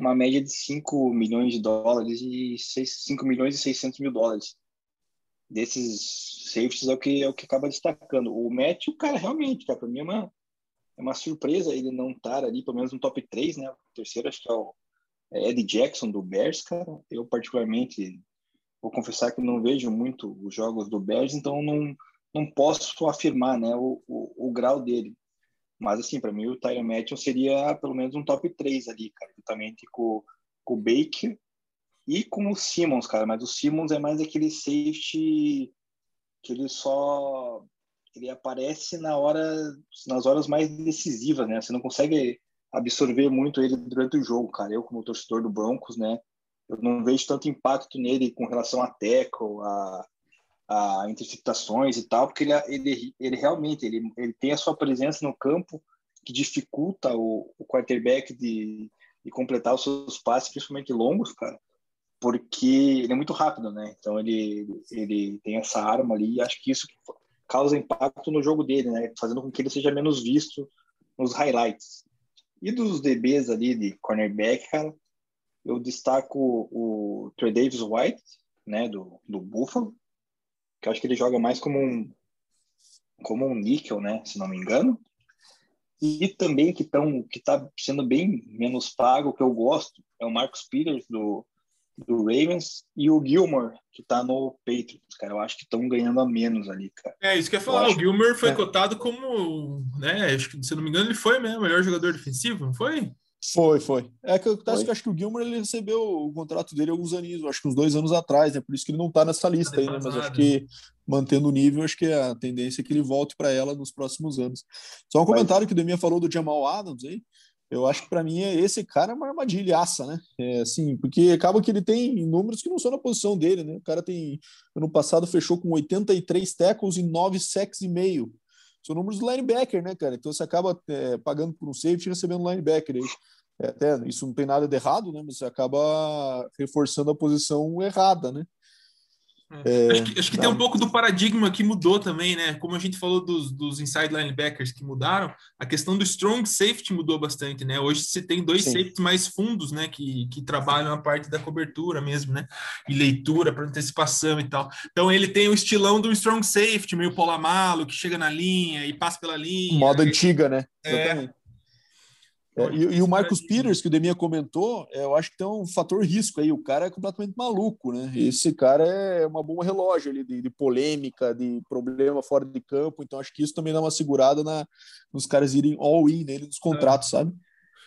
uma média de 5 milhões de dólares e 6, 5 milhões e 600 mil dólares. Desses safeties é o que, é o que acaba destacando. O Matt, o cara realmente, cara, para mim é uma, é uma surpresa ele não estar ali, pelo menos no top 3, né? O terceiro acho que é o é Ed Jackson do Bears, cara. Eu particularmente vou confessar que não vejo muito os jogos do Bears, então não, não posso afirmar, né, o, o, o grau dele. Mas, assim, para mim, o Tyron Matthew seria pelo menos um top 3 ali, cara, juntamente com, com o Baker e com o Simmons, cara. Mas o Simmons é mais aquele safety que ele só ele aparece na hora nas horas mais decisivas, né? Você não consegue absorver muito ele durante o jogo, cara. Eu como torcedor do Broncos, né, eu não vejo tanto impacto nele com relação a tackle, a a interceptações e tal, porque ele, ele, ele realmente ele, ele tem a sua presença no campo que dificulta o, o quarterback de, de completar os seus passes, principalmente longos, cara, porque ele é muito rápido, né? Então ele, ele tem essa arma ali e acho que isso causa impacto no jogo dele, né? Fazendo com que ele seja menos visto nos highlights. E dos DBs ali de cornerback, cara, eu destaco o Trey Davis White, né, do, do Buffalo, que eu acho que ele joga mais como um como um níquel, né, se não me engano. E também que estão que está sendo bem menos pago, que eu gosto, é o Marcus Peters do do Ravens e o Gilmore, que está no Patriots, cara. Eu acho que estão ganhando a menos ali, cara. É, isso que eu ia falar. Eu o Gilmore foi é. cotado como, né? Acho que, se não me engano, ele foi mesmo o melhor jogador defensivo, não foi? Foi, foi. É que eu, que acho que o Gilmore ele recebeu o contrato dele alguns anos, acho que uns dois anos atrás, né? Por isso que ele não tá nessa lista tá aí, né? Mas acho que mantendo o nível, acho que a tendência é que ele volte para ela nos próximos anos. Só um comentário que o Demia falou do Jamal Adams aí. Eu acho que para mim esse cara é uma armadilhaça, né? É, assim, porque acaba que ele tem números que não são na posição dele, né? O cara tem ano passado fechou com 83 tackles e 9 sacks e meio são números linebacker, né, cara? Então você acaba é, pagando por um safety e recebendo linebacker. Aí. É, até, isso não tem nada de errado, né? Mas você acaba reforçando a posição errada, né? É, acho que, acho que tá. tem um pouco do paradigma que mudou também, né? Como a gente falou dos, dos inside linebackers que mudaram, a questão do strong safety mudou bastante, né? Hoje você tem dois Sim. safeties mais fundos, né? Que, que trabalham a parte da cobertura mesmo, né? E leitura para antecipação e tal. Então ele tem o estilão do strong safety, meio polamalo, que chega na linha e passa pela linha. Moda antiga, né? É. Exatamente. É, e, e, o Marcos Peters, que o Demia comentou, é, eu acho que tem um fator risco aí. O cara é completamente maluco, né? Esse cara é uma bomba relógio ali, de, de polêmica, de problema fora de campo. Então, acho que isso também dá uma segurada na, nos caras irem all-in nele nos contratos, é. sabe?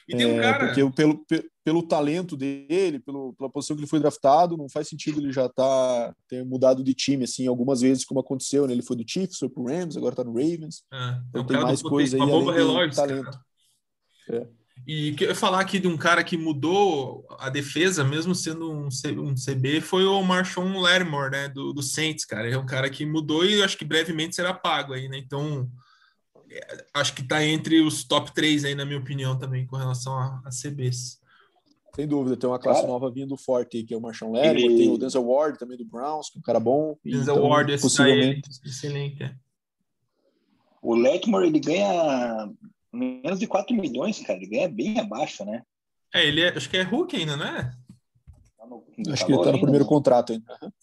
E tem um é, cara... Porque pelo, pelo, pelo talento dele, pelo, pela posição que ele foi draftado, não faz sentido ele já tá, ter mudado de time, assim, algumas vezes, como aconteceu, né? Ele foi do Chiefs, foi pro Rams, agora tá no Ravens. É, então tem mais coisa aí além relógio, talento. Cara. É. E que eu falar aqui de um cara que mudou a defesa, mesmo sendo um, um CB, foi o Marshawn Lattimore, né, do, do Saints, cara. É um cara que mudou e acho que brevemente será pago aí, né? Então, é, acho que está entre os top 3 aí, na minha opinião, também, com relação a, a CBs. Sem dúvida, tem uma classe cara, nova vindo forte aí, que é o Marshawn Lattimore, ele... tem o Denzel Ward também do Browns, que é um cara bom. Denzel então, Ward, esse possivelmente... excelente, é. O Letmore, ele ganha menos de 4 milhões, cara. Ele ganha bem abaixo, né? É, ele é, acho que é Hulk ainda, não é? Tá no, acho que ele tá no primeiro né? contrato ainda.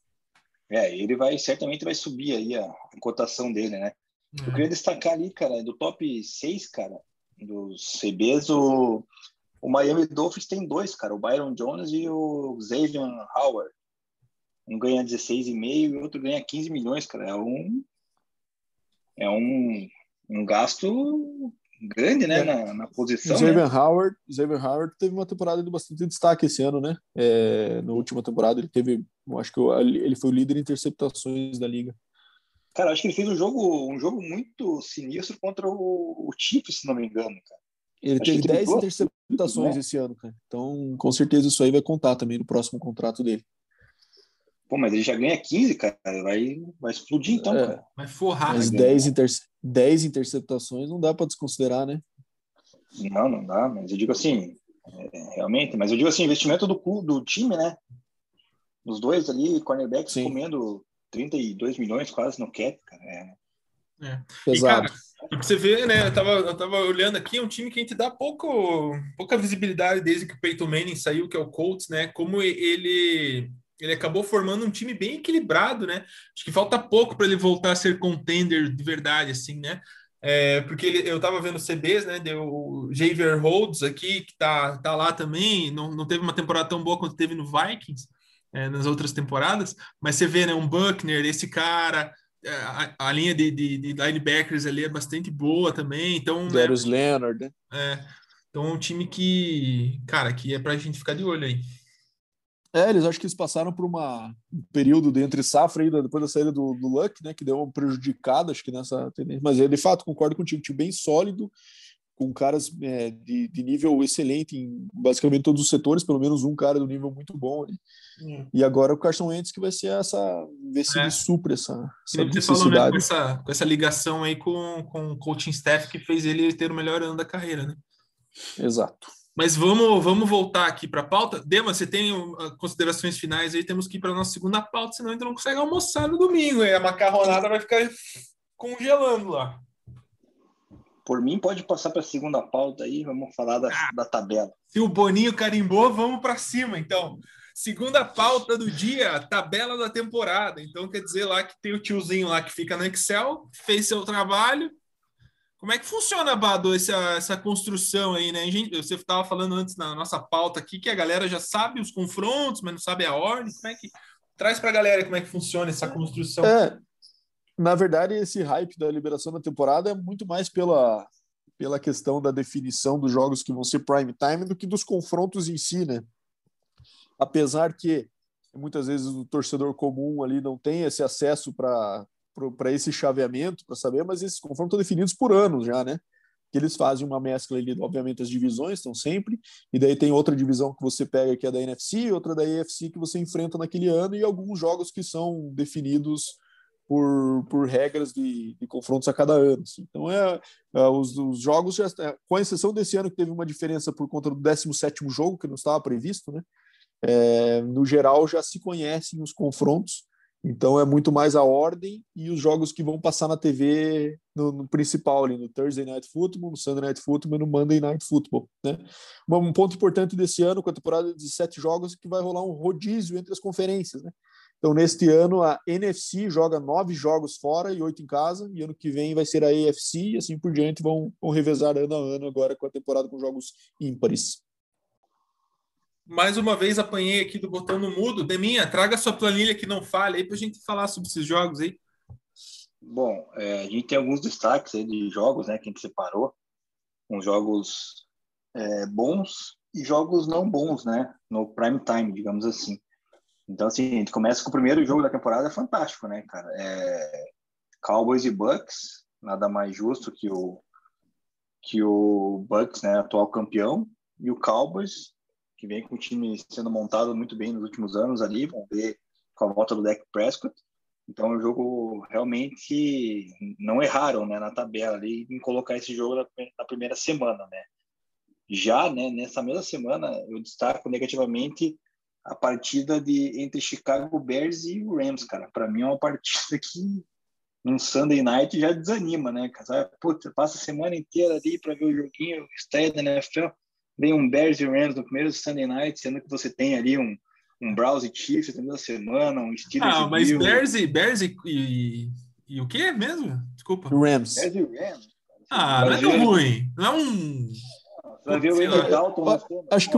É, ele vai, certamente vai subir aí a, a cotação dele, né? Eu uhum. queria destacar ali, cara, do top 6, cara, dos CBs, o, o Miami Dolphins tem dois, cara, o Byron Jones e o Xavier Howard. Um ganha 16,5 e o outro ganha 15 milhões, cara. É um é um, um gasto grande, né, é. na, na posição. Xavier né? Howard, Xavier Howard teve uma temporada de bastante destaque esse ano, né? É, na última temporada ele teve, acho que ele foi o líder em interceptações da liga. Cara, acho que ele fez um jogo, um jogo muito sinistro contra o, o Chiefs, se não me engano, cara. Ele acho teve 10 interceptações né? esse ano, cara. Então, com certeza isso aí vai contar também no próximo contrato dele. Pô, mas ele já ganha 15, cara. Vai, vai explodir então, é, cara. Vai forrar. Mas 10, inter... 10 interceptações não dá para desconsiderar, né? Não, não dá. Mas eu digo assim, é, realmente. Mas eu digo assim, investimento do, do time, né? Os dois ali, cornerbacks Sim. comendo 32 milhões quase no cap, cara. É. É. E, cara, e pra você ver, né? Eu tava, eu tava olhando aqui, é um time que a gente dá pouco, pouca visibilidade desde que o Peyton Manning saiu, que é o Colts, né? Como ele ele acabou formando um time bem equilibrado, né? Acho que falta pouco para ele voltar a ser contender de verdade, assim, né? É, porque ele, eu estava vendo CBs, né? Deu o Javier Holds aqui, que tá, tá lá também, não, não teve uma temporada tão boa quanto teve no Vikings é, nas outras temporadas, mas você vê, né? Um Buckner, esse cara, é, a, a linha de, de, de, linebackers ali é bastante boa também. Então, né? Darius né, Leonard, né? É, então é um time que, cara, que é para a gente ficar de olho aí. É, eles acho que eles passaram por uma, um período de entre safra aí, depois da saída do, do Luck, né, que deu uma prejudicada, acho que nessa tendência. Mas, de fato, concordo contigo, time bem sólido, com caras é, de, de, nível excelente em basicamente todos os setores, pelo menos um cara do nível muito bom ali. Hum. E agora o Carson Wentz que vai ser essa, ver se é. ele supre essa, essa necessidade. Falou, né, com, essa, com essa ligação aí com, com o coaching staff que fez ele ter o melhor ano da carreira, né? Exato. Mas vamos, vamos voltar aqui para a pauta. Dema, você tem uh, considerações finais aí? Temos que ir para a nossa segunda pauta, senão a gente não consegue almoçar no domingo. E a macarronada vai ficar congelando lá. Por mim, pode passar para a segunda pauta aí. Vamos falar da, ah, da tabela. Se o Boninho carimbou, vamos para cima, então. Segunda pauta do dia, tabela da temporada. Então, quer dizer lá que tem o tiozinho lá que fica no Excel, fez seu trabalho, como é que funciona, Bado, essa, essa construção aí, né? Você estava falando antes na nossa pauta aqui que a galera já sabe os confrontos, mas não sabe a ordem. Como é que traz para a galera como é que funciona essa construção? É, na verdade, esse hype da liberação da temporada é muito mais pela pela questão da definição dos jogos que vão ser prime time do que dos confrontos em si, né? Apesar que muitas vezes o torcedor comum ali não tem esse acesso para para esse chaveamento, para saber, mas esses confrontos estão definidos por anos já, né? Que eles fazem uma mescla ali, obviamente as divisões estão sempre, e daí tem outra divisão que você pega que é da NFC, outra da AFC que você enfrenta naquele ano, e alguns jogos que são definidos por, por regras de, de confrontos a cada ano. Assim. Então, é, é os, os, jogos, já, com exceção desse ano que teve uma diferença por conta do 17 jogo, que não estava previsto, né? É, no geral, já se conhecem os confrontos então é muito mais a ordem e os jogos que vão passar na TV no, no, principal ali, no Thursday Night Football, no Sunday Night Football e no Monday Night Football. Né? Um ponto importante desse ano, com a temporada de sete jogos, é que vai rolar um rodízio entre as conferências. Né? Então, neste ano, a NFC joga nove jogos fora e oito em casa, e ano que vem vai ser a AFC, e assim por diante vão, vão revezar ano a ano agora com a temporada com jogos ímpares mais uma vez apanhei aqui do botão no mudo. Deminha, traga sua planilha que não falha aí para a gente falar sobre esses jogos aí. Bom, é, a gente tem alguns destaques aí de jogos, né, que a gente separou, com jogos é, bons e jogos não bons, né, no prime time, digamos assim. Então, assim, a gente começa com o primeiro jogo da temporada, é fantástico, né, cara? É Cowboys e Bucks, nada mais justo que o que o Bucks, né, atual campeão, e o Cowboys que vem com o time sendo montado muito bem nos últimos anos ali, vamos ver com a volta do Dak Prescott. Então, o jogo realmente não erraram né, na tabela ali em colocar esse jogo na, primeira semana, né? Já, né, nessa mesma semana, eu destaco negativamente a partida de entre Chicago Bears e o Rams, cara. Para mim é uma partida que num Sunday Night já desanima, né? Cara? Puta, passa a semana inteira ali para ver o joguinho, estreia da NFL, vem um Bears e Rams no primeiro Sunday Night, sendo que você tem ali um, um Browns e Chiefs na semana, um Steelers Ah, mas Bears e, Bears e, e, e, o que mesmo? Desculpa. Rams. Bears e Rams. Ah, não é tão ruim. Não é um Vai ver o Andy Dalton acho que,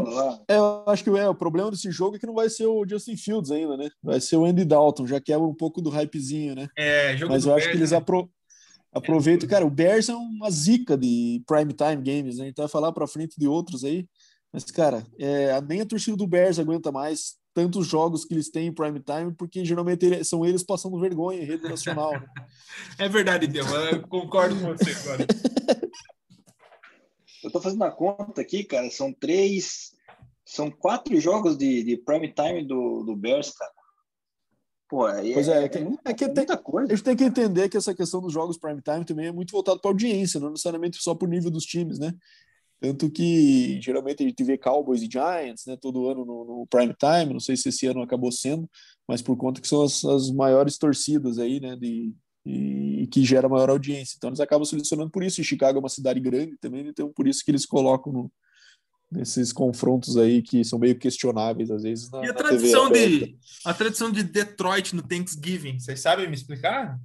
é, acho que é, o problema desse jogo é que não vai ser o Justin Fields ainda, né? Vai ser o Andy Dalton, já quebra um pouco do hypezinho, né? É, jogo Mas eu acho Bears, que eles né? apro aproveitam. É. Cara, o Bears é uma zica de prime time games, né? A gente vai falar para frente de outros aí. Mas, cara, é, nem a torcida do Bears aguenta mais tantos jogos que eles têm em prime time, porque geralmente são eles passando vergonha em rede nacional. Né? é verdade, Deus. Eu concordo com você agora. Eu tô fazendo a conta aqui, cara, são três, são quatro jogos de, de prime time do, do Bears, cara. Pô, aí pois é, é, é, que, é que tem, coisa. A gente tem que entender que essa questão dos jogos prime time também é muito voltado para audiência, não necessariamente só por nível dos times, né? Tanto que geralmente a gente vê Cowboys e Giants, né, todo ano no, no prime time. Não sei se esse ano acabou sendo, mas por conta que são as, as maiores torcidas aí, né, de, e, que gera maior audiência. Então eles acabam selecionando por isso. E Chicago é uma cidade grande também, então por isso que eles colocam no, nesses confrontos aí que são meio questionáveis às vezes. Na, e a tradição de a tradição de Detroit no Thanksgiving, vocês sabem me explicar?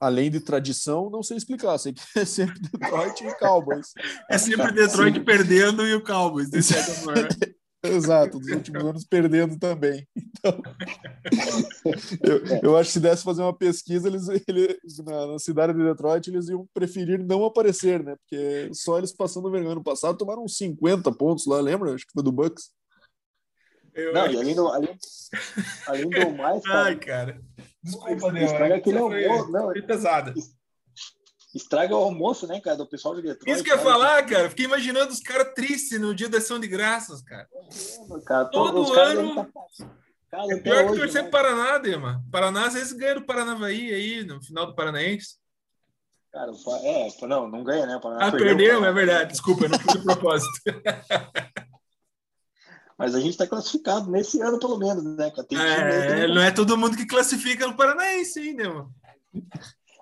Além de tradição, não sei explicar. Sei que é sempre Detroit e Cowboys. É sempre Detroit Sim. perdendo e o Cowboys, de certa forma. Exato, dos últimos anos perdendo também. Então, eu, eu, acho que se desse fazer uma pesquisa, eles, eles na, na, cidade de Detroit, eles iam preferir não aparecer, né? Porque só eles passando vergonha. No passado tomaram uns 50 pontos lá, lembra? Acho que foi do Bucks. Eu não, e além do, além, além do mais, cara. Ai, cara. Desculpa, Deus. Aquele almoço, não, foi pesada estraga o almoço, né, cara, do pessoal de Detroit. Isso que eu ia falar, cara. Fiquei imaginando os caras tristes no dia da ação de graças, cara. cara todo, todo ano. Tá... Cara, é pior que torcer né? Paraná, Dema. Paraná às vezes ganha do Paranavaí aí, no final do Paranaense. Cara, é, não, não ganha, né? ah, perdeu, é verdade. Desculpa, eu não fui de propósito. Mas a gente está classificado nesse ano, pelo menos, né? é, não é todo mundo que classifica no Paranaense ainda, mano.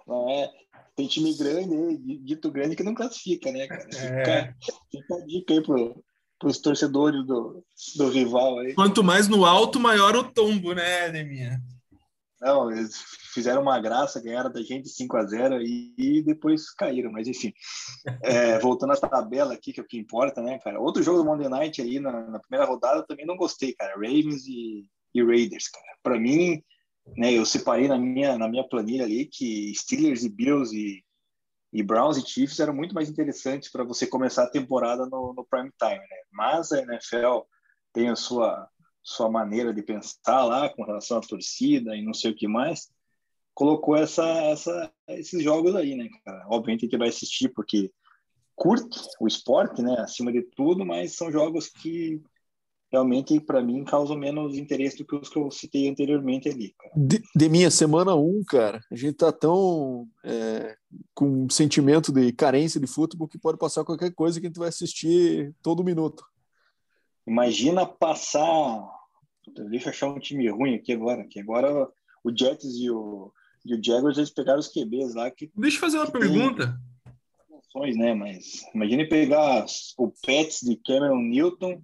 Não é tem time grande, dito grande, que não classifica, né, cara? É. Fica, fica a dica aí pro, pros torcedores do, do rival aí. Quanto mais no alto, maior o tombo, né, Neminha? Não, eles fizeram uma graça, ganharam da gente 5 a 0 e, e depois caíram, mas enfim. É, voltando à tabela aqui, que é o que importa, né, cara? Outro jogo do Monday Night aí na, na primeira rodada também não gostei, cara. Ravens e, e Raiders, cara. Para mim, né, eu separei na minha, na minha planilha ali que Steelers e Bills e, e Browns e Chiefs eram muito mais interessantes para você começar a temporada no, no prime time, né? Mas a NFL tem a sua sua maneira de pensar lá com relação à torcida e não sei o que mais, colocou essa, essa esses jogos aí, né, cara? Obviamente que vai assistir porque curte o esporte, né, acima de tudo, mas são jogos que realmente, para mim, causam menos interesse do que os que eu citei anteriormente ali. De, de, minha semana 1, um, cara, a gente tá tão é, com um sentimento de carência de futebol que pode passar qualquer coisa que a gente vai assistir todo minuto. Imagina passar. Deixa eu achar um time ruim aqui agora, que agora o Jets e o, e o Jaguars eles pegaram os QBs lá. Que, Deixa eu fazer uma pergunta. Tem... Né? Mas imagine pegar o Pets de Cameron Newton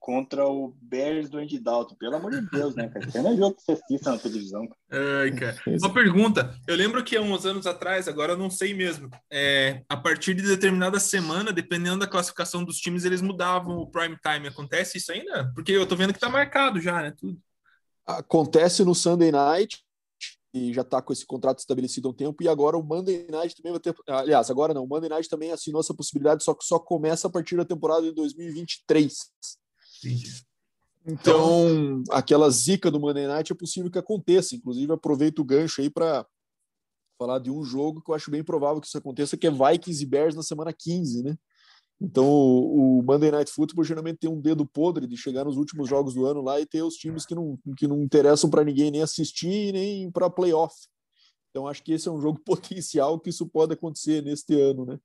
contra o Bears do Andy Dalton. Pelo amor de Deus, né, cara? Isso não é jogo que você assista na televisão. Ai, cara. Uma pergunta. Eu lembro que há uns anos atrás, agora eu não sei mesmo, é, a partir de determinada semana, dependendo da classificação dos times, eles mudavam o prime time. Acontece isso ainda? Porque eu tô vendo que tá marcado já, né? Tudo. Acontece no Sunday Night, e já está com esse contrato estabelecido há um tempo, e agora o Monday Night também vai ter. Aliás, agora não, o Monday Night também assinou essa possibilidade, só que só começa a partir da temporada de 2023. Entendi. Então, aquela zica do Monday Night é possível que aconteça. Inclusive, aproveito o gancho aí para falar de um jogo que eu acho bem provável que isso aconteça, que é Vikings e Bears na semana 15, né? Então, o, Monday Night Football geralmente tem um dedo podre de chegar nos últimos jogos do ano lá e ter os times que não, que não interessam para ninguém nem assistir nem para playoff. Então, acho que esse é um jogo potencial que isso pode acontecer neste ano, né?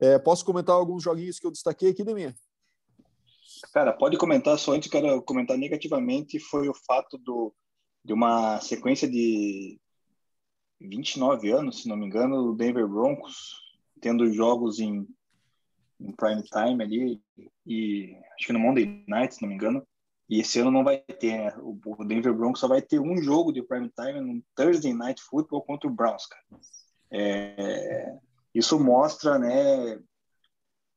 É, posso comentar alguns joguinhos que eu destaquei aqui, Deminha? Cara, pode comentar, só antes quero comentar negativamente, foi o fato do, de uma sequência de, 29 anos, se não me engano, o Denver Broncos, tendo jogos em, em prime time ali, e acho que no Monday Night, se não me engano, e esse ano não vai ter, né? O Denver Broncos só vai ter um jogo de prime time no Thursday Night Football contra o Browns, cara. É, isso mostra, né,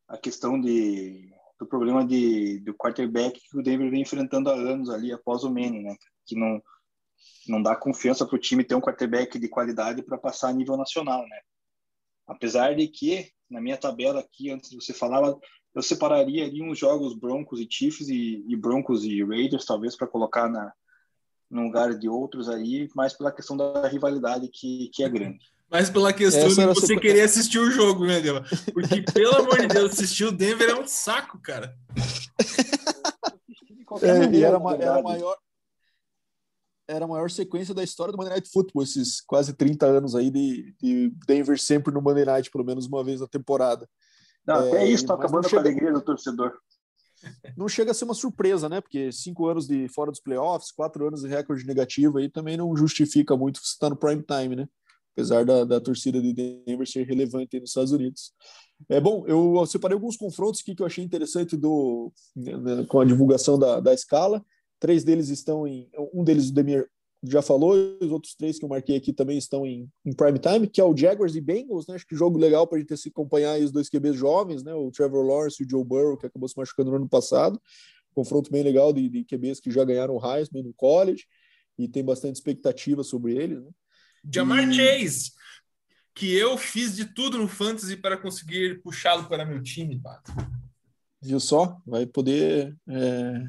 a questão de, do problema de, do quarterback que o Denver vem enfrentando há anos ali após o Manning, né, que não não dá confiança para o time ter um quarterback de qualidade para passar a nível nacional, né? Apesar de que na minha tabela aqui antes você falava eu separaria ali uns jogos Broncos e Chiefs e, e Broncos e Raiders talvez para colocar na no lugar de outros aí, mais pela questão da rivalidade que, que é grande. Mas pela questão de você super... querer assistir o jogo, né, Dela? Porque, pelo amor de Deus, assistir o Denver é um saco, cara. É, e era, era, maior, era a maior sequência da história do Monday Night Football, esses quase 30 anos aí de, de Denver sempre no Monday Night, pelo menos uma vez na temporada. Não, é, até isso está acabando chega, com a alegria do torcedor. Não chega a ser uma surpresa, né? Porque cinco anos de fora dos playoffs, quatro anos de recorde negativo aí também não justifica muito você estar no prime time, né? Apesar da, da torcida de Denver ser relevante nos Estados Unidos. É bom, eu separei alguns confrontos aqui que eu achei interessante do, né, com a divulgação da, da escala. Três deles estão em. Um deles, o Demir já falou, os outros três que eu marquei aqui também estão em, em prime time, que é o Jaguars e Bengals, né? Acho que jogo legal para a gente se acompanhar aí os dois QBs jovens, né? O Trevor Lawrence e o Joe Burrow, que acabou se machucando no ano passado. Confronto bem legal de, de QBs que já ganharam o Heisman no college e tem bastante expectativa sobre eles, né? Jamar. Chase, que eu fiz de tudo no Fantasy para conseguir puxá-lo para meu time, Pato. Viu só? Vai poder é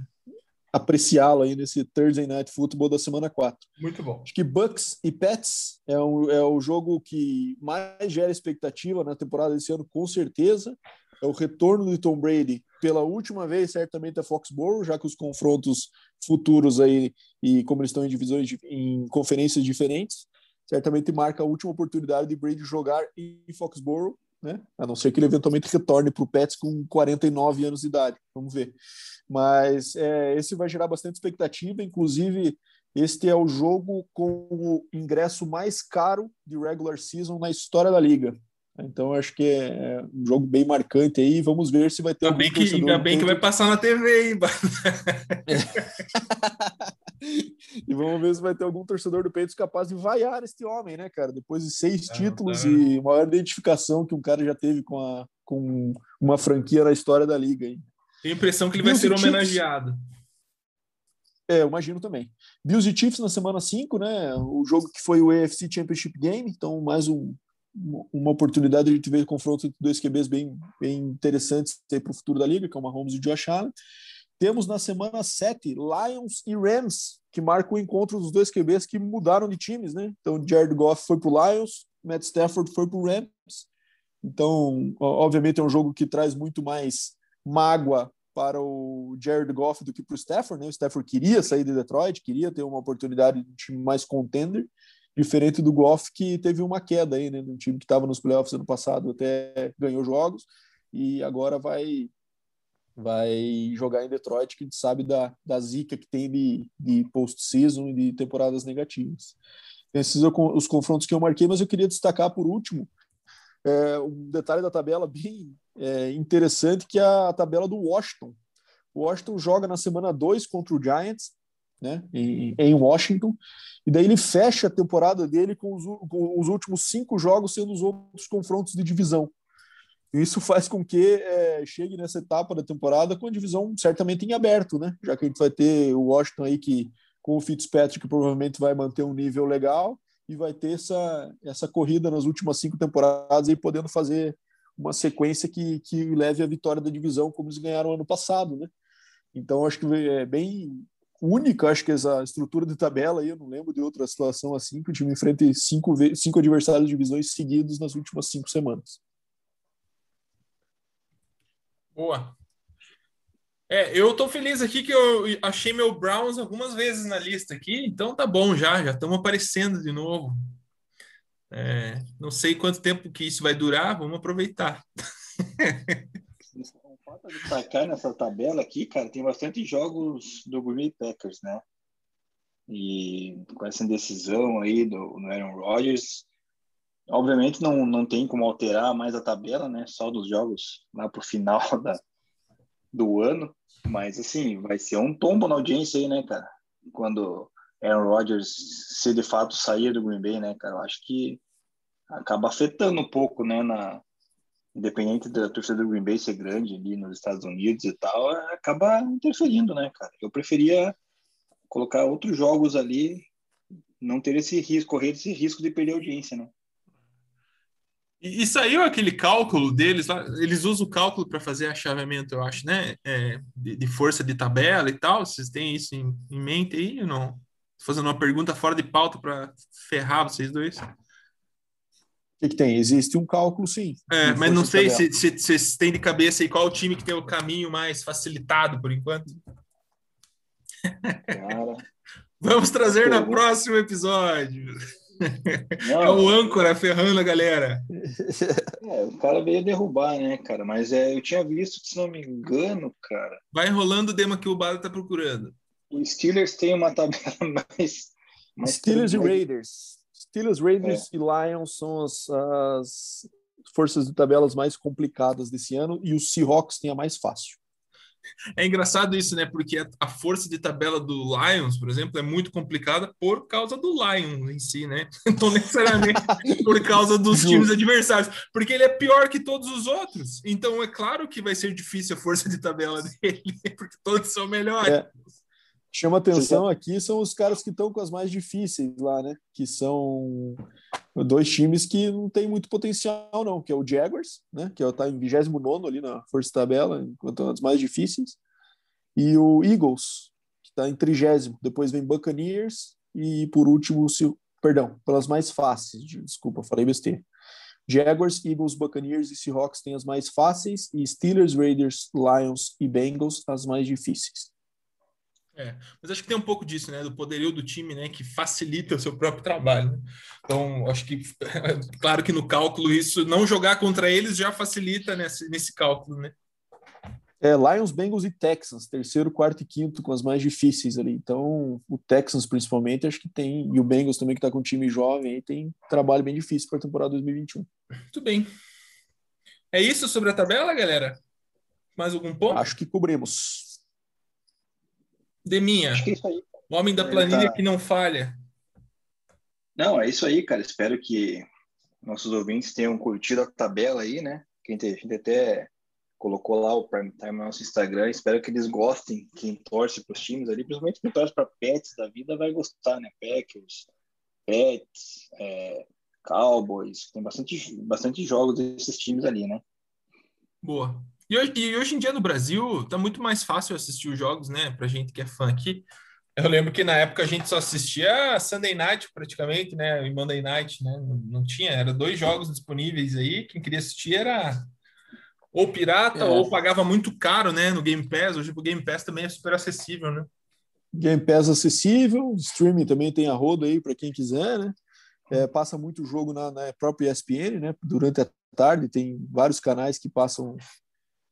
apreciá-lo aí nesse Thursday Night Football da semana 4. Muito bom. Acho que Bucks e Pets é o, é o jogo que mais gera expectativa na temporada desse ano, com certeza. É o retorno de Tom Brady pela última vez, certamente a Foxborough, já que os confrontos futuros aí, e como eles estão em divisões, em conferências diferentes, certamente marca a última oportunidade de Brady jogar em Foxborough né? A não ser que ele eventualmente retorne para o Pets com 49 anos de idade. Vamos ver. Mas é, esse vai gerar bastante expectativa. Inclusive, este é o jogo com o ingresso mais caro de regular season na história da liga. Então, acho que é um jogo bem marcante aí. Vamos ver se vai ter. Ainda bem, que, ainda bem que vai passar na TV, hein? e vamos ver se vai ter algum torcedor do Peitos capaz de vaiar este homem, né, cara? Depois de seis títulos tá. e maior identificação que um cara já teve com, a, com uma franquia na história da liga. Hein? Tenho a impressão que ele Bills vai ser homenageado. É, eu imagino também. Bills e Chiefs na semana 5, né? O jogo que foi o AFC Championship Game, então mais um, uma oportunidade de a ver confronto entre dois QBs bem, bem interessantes para o futuro da liga, que é o Mahomes e o Josh Allen. Temos na semana 7 Lions e Rams, que marcam o encontro dos dois QBs que mudaram de times, né? Então, Jared Goff foi para o Lions, Matt Stafford foi para o Rams. Então, obviamente, é um jogo que traz muito mais mágoa para o Jared Goff do que para o Stafford, né? O Stafford queria sair de Detroit, queria ter uma oportunidade de um time mais contender, diferente do Goff que teve uma queda aí, né? De um time que estava nos playoffs ano passado, até ganhou jogos e agora vai vai jogar em Detroit, que sabe da, da zica que tem de, de post-season e de temporadas negativas. Esses são os confrontos que eu marquei, mas eu queria destacar por último é, um detalhe da tabela bem é, interessante, que é a tabela do Washington. O Washington joga na semana 2 contra o Giants, né, em, em, Washington, e daí ele fecha a temporada dele com os, com os últimos cinco jogos sendo os outros confrontos de divisão. Isso faz com que é, chegue nessa etapa da temporada com a divisão certamente em aberto, né? Já que a gente vai ter o Washington aí que com o Fitzpatrick provavelmente vai manter um nível legal e vai ter essa, essa corrida nas últimas cinco temporadas aí podendo fazer uma sequência que, que leve à vitória da divisão como eles ganharam ano passado, né? Então acho que é bem única, acho que essa estrutura de tabela aí, eu não lembro de outra situação assim que o time enfrente cinco, cinco adversários de divisões seguidos nas últimas cinco semanas. Boa. É, eu tô feliz aqui que eu achei meu Browns algumas vezes na lista aqui, então tá bom já, já estamos aparecendo de novo. É, não sei quanto tempo que isso vai durar, vamos aproveitar. Destacar nessa tabela aqui, cara, tem bastante jogos do Green Packers, né? E com essa indecisão aí do, do Aaron Rodgers, obviamente não, não tem como alterar mais a tabela, né? Só dos jogos lá pro final da, do ano. Mas, assim, vai ser um tombo na audiência aí, né, cara? Quando Aaron Rodgers, se de fato sair do Green Bay, né, cara? Eu acho que acaba afetando um pouco, né, na, independente da torcida do Green Bay ser grande ali nos Estados Unidos e tal, acaba interferindo, né, cara? Eu preferia colocar outros jogos ali, não ter esse risco, correr esse risco de perder audiência, né? E, e saiu aquele cálculo deles lá, eles usam o cálculo para fazer achaveamento, eu acho, né? É, de, de, força de tabela e tal. Vocês têm isso em, em mente aí ou não? Fazendo uma pergunta fora de pauta para ferrar vocês dois. O que, que, tem? Existe um cálculo, sim. É, mas não sei se vocês têm de cabeça aí qual o time que tem o caminho mais facilitado por enquanto. Cara. Vamos trazer no próximo episódio. Não, é o âncora ferrando a galera. É, o cara veio derrubar, né, cara? Mas é, eu tinha visto, se não me engano, cara. Vai rolando o dema que o Bada tá procurando. O Steelers tem uma tabela mais. mais Steelers e Raiders. Steelers, Raiders é. e Lions são as, as, forças de tabelas mais complicadas desse ano e o Seahawks tem a mais fácil. É engraçado isso, né? Porque a, a, força de tabela do Lions, por exemplo, é muito complicada por causa do Lions em si, né? Não necessariamente por causa dos times adversários, porque ele é pior que todos os outros. Então é claro que vai ser difícil a força de tabela dele, porque todos são melhores. É chama atenção aqui são os caras que estão com as mais difíceis lá, né? Que são dois times que não tem muito potencial, não, que é o Jaguars, né? Que está em 29 ali na força tabela, enquanto é as mais difíceis, e o Eagles, que está em 30. Depois vem Buccaneers e por último, se, perdão, pelas mais fáceis, desculpa, falei besteira. Jaguars, Eagles, Buccaneers e Seahawks têm as mais fáceis e Steelers, Raiders, Lions e Bengals as mais difíceis. É, mas acho que tem um pouco disso, né? Do poderio do time, né? Que facilita o seu próprio trabalho. Né? Então, acho que, claro que no cálculo, isso, não jogar contra eles já facilita nesse, nesse cálculo, né? É, Lions, Bengals e Texans, terceiro, quarto e quinto, com as mais difíceis ali. Então, o Texans, principalmente, acho que tem, e o Bengals também, que está com um time jovem, aí tem trabalho bem difícil para a temporada 2021. Muito bem. É isso sobre a tabela, galera? Mais algum ponto? Acho que cobrimos. Deminha, é o homem da planilha tá... que não falha. Não, é isso aí, cara. Espero que nossos ouvintes tenham curtido a tabela aí, né? Quem a gente até colocou lá o Prime Time no nosso Instagram. Espero que eles gostem, quem torce para os times ali, principalmente quem torce para Pets da vida, vai gostar, né? Packers, Pets, é, Cowboys, tem bastante, bastante jogos desses times ali, né? Boa. E hoje, e hoje em dia no Brasil tá muito mais fácil assistir os jogos, né? Pra gente que é fã aqui. Eu lembro que na época a gente só assistia Sunday Night praticamente, né? E Monday Night, né? Não, não tinha, era dois jogos disponíveis aí. Quem queria assistir era ou pirata é. ou pagava muito caro, né? No Game Pass. Hoje o Game Pass também é super acessível, né? Game Pass acessível, streaming também tem a roda aí para quem quiser, né? É, passa muito jogo na, na própria ESPN, né? Durante a tarde tem vários canais que passam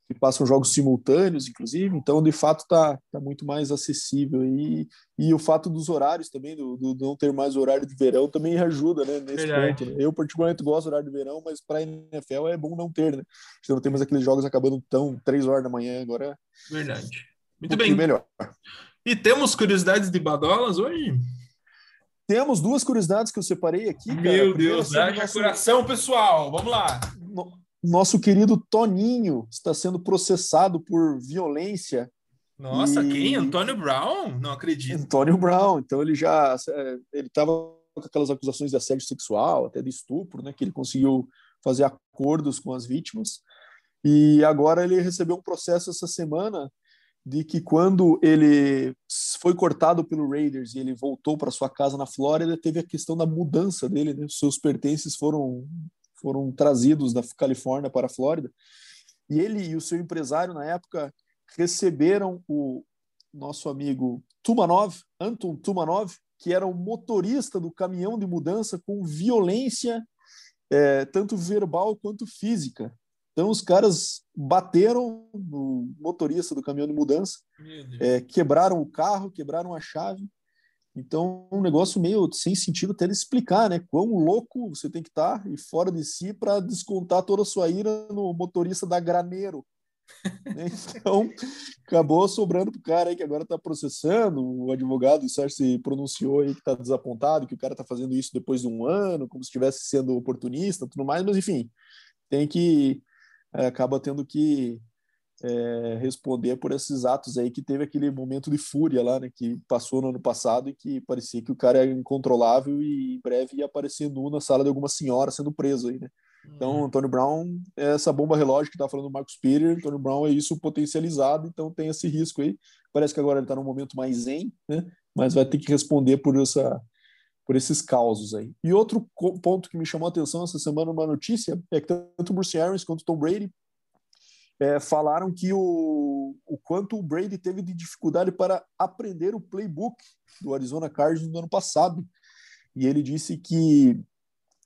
que passam jogos simultâneos, inclusive, então de fato está tá muito mais acessível e, e o fato dos horários também, do, do não ter mais horário de verão também ajuda, né, nesse Verdade. ponto. Né? Eu particularmente gosto do horário de verão, mas para a NFL é bom não ter, né? Então não temos aqueles jogos acabando tão três horas da manhã agora. Verdade. Muito um bem. melhor. E temos curiosidades de badolas hoje? Temos duas curiosidades que eu separei aqui. Meu. Deus, haja nosso... coração, pessoal. Vamos lá. No nosso querido Toninho está sendo processado por violência. Nossa, e... quem? Antônio Brown? Não acredito. Antônio Brown. Então ele já é, ele estava com aquelas acusações de assédio sexual, até de estupro, né? Que ele conseguiu fazer acordos com as vítimas. E agora ele recebeu um processo essa semana de que quando ele foi cortado pelo Raiders e ele voltou para sua casa na Flórida, teve a questão da mudança dele, né? Seus pertences foram foram trazidos da Califórnia para a Flórida. E ele e o seu empresário, na época, receberam o nosso amigo Tumanov, Anton Tumanov, que era o motorista do caminhão de mudança com violência, é, tanto verbal quanto física. Então, os caras bateram no motorista do caminhão de mudança, é, quebraram o carro, quebraram a chave Então, um negócio meio sem sentido até de explicar, né? Quão louco você tem que estar tá e fora de si para descontar toda a sua ira no motorista da Graneiro. Né? Então, acabou sobrando para o cara aí que agora está processando. O advogado, o Sérgio se pronunciou aí que está desapontado, que o cara está fazendo isso depois de um ano, como se estivesse sendo oportunista, tudo mais, mas enfim, tem que. É, acaba tendo que é, responder por esses atos aí que teve aquele momento de fúria lá, né, que passou no ano passado e que parecia que o cara era incontrolável e em breve ia aparecer nu na sala de alguma senhora sendo preso aí, né? Então, uhum. Antônio Brown é essa bomba relógio que tá falando o Marcos Peter, Antônio Brown é isso potencializado, então tem esse risco aí. Parece que agora ele está num momento mais zen, né? Mas vai ter que responder por essa por esses causos aí. E outro ponto que me chamou a atenção essa semana uma notícia é que tanto o Bruce Arians quanto o Tom Brady é, falaram que o, o quanto o Brady teve de dificuldade para aprender o playbook do Arizona Cardinals no ano passado. E ele disse que,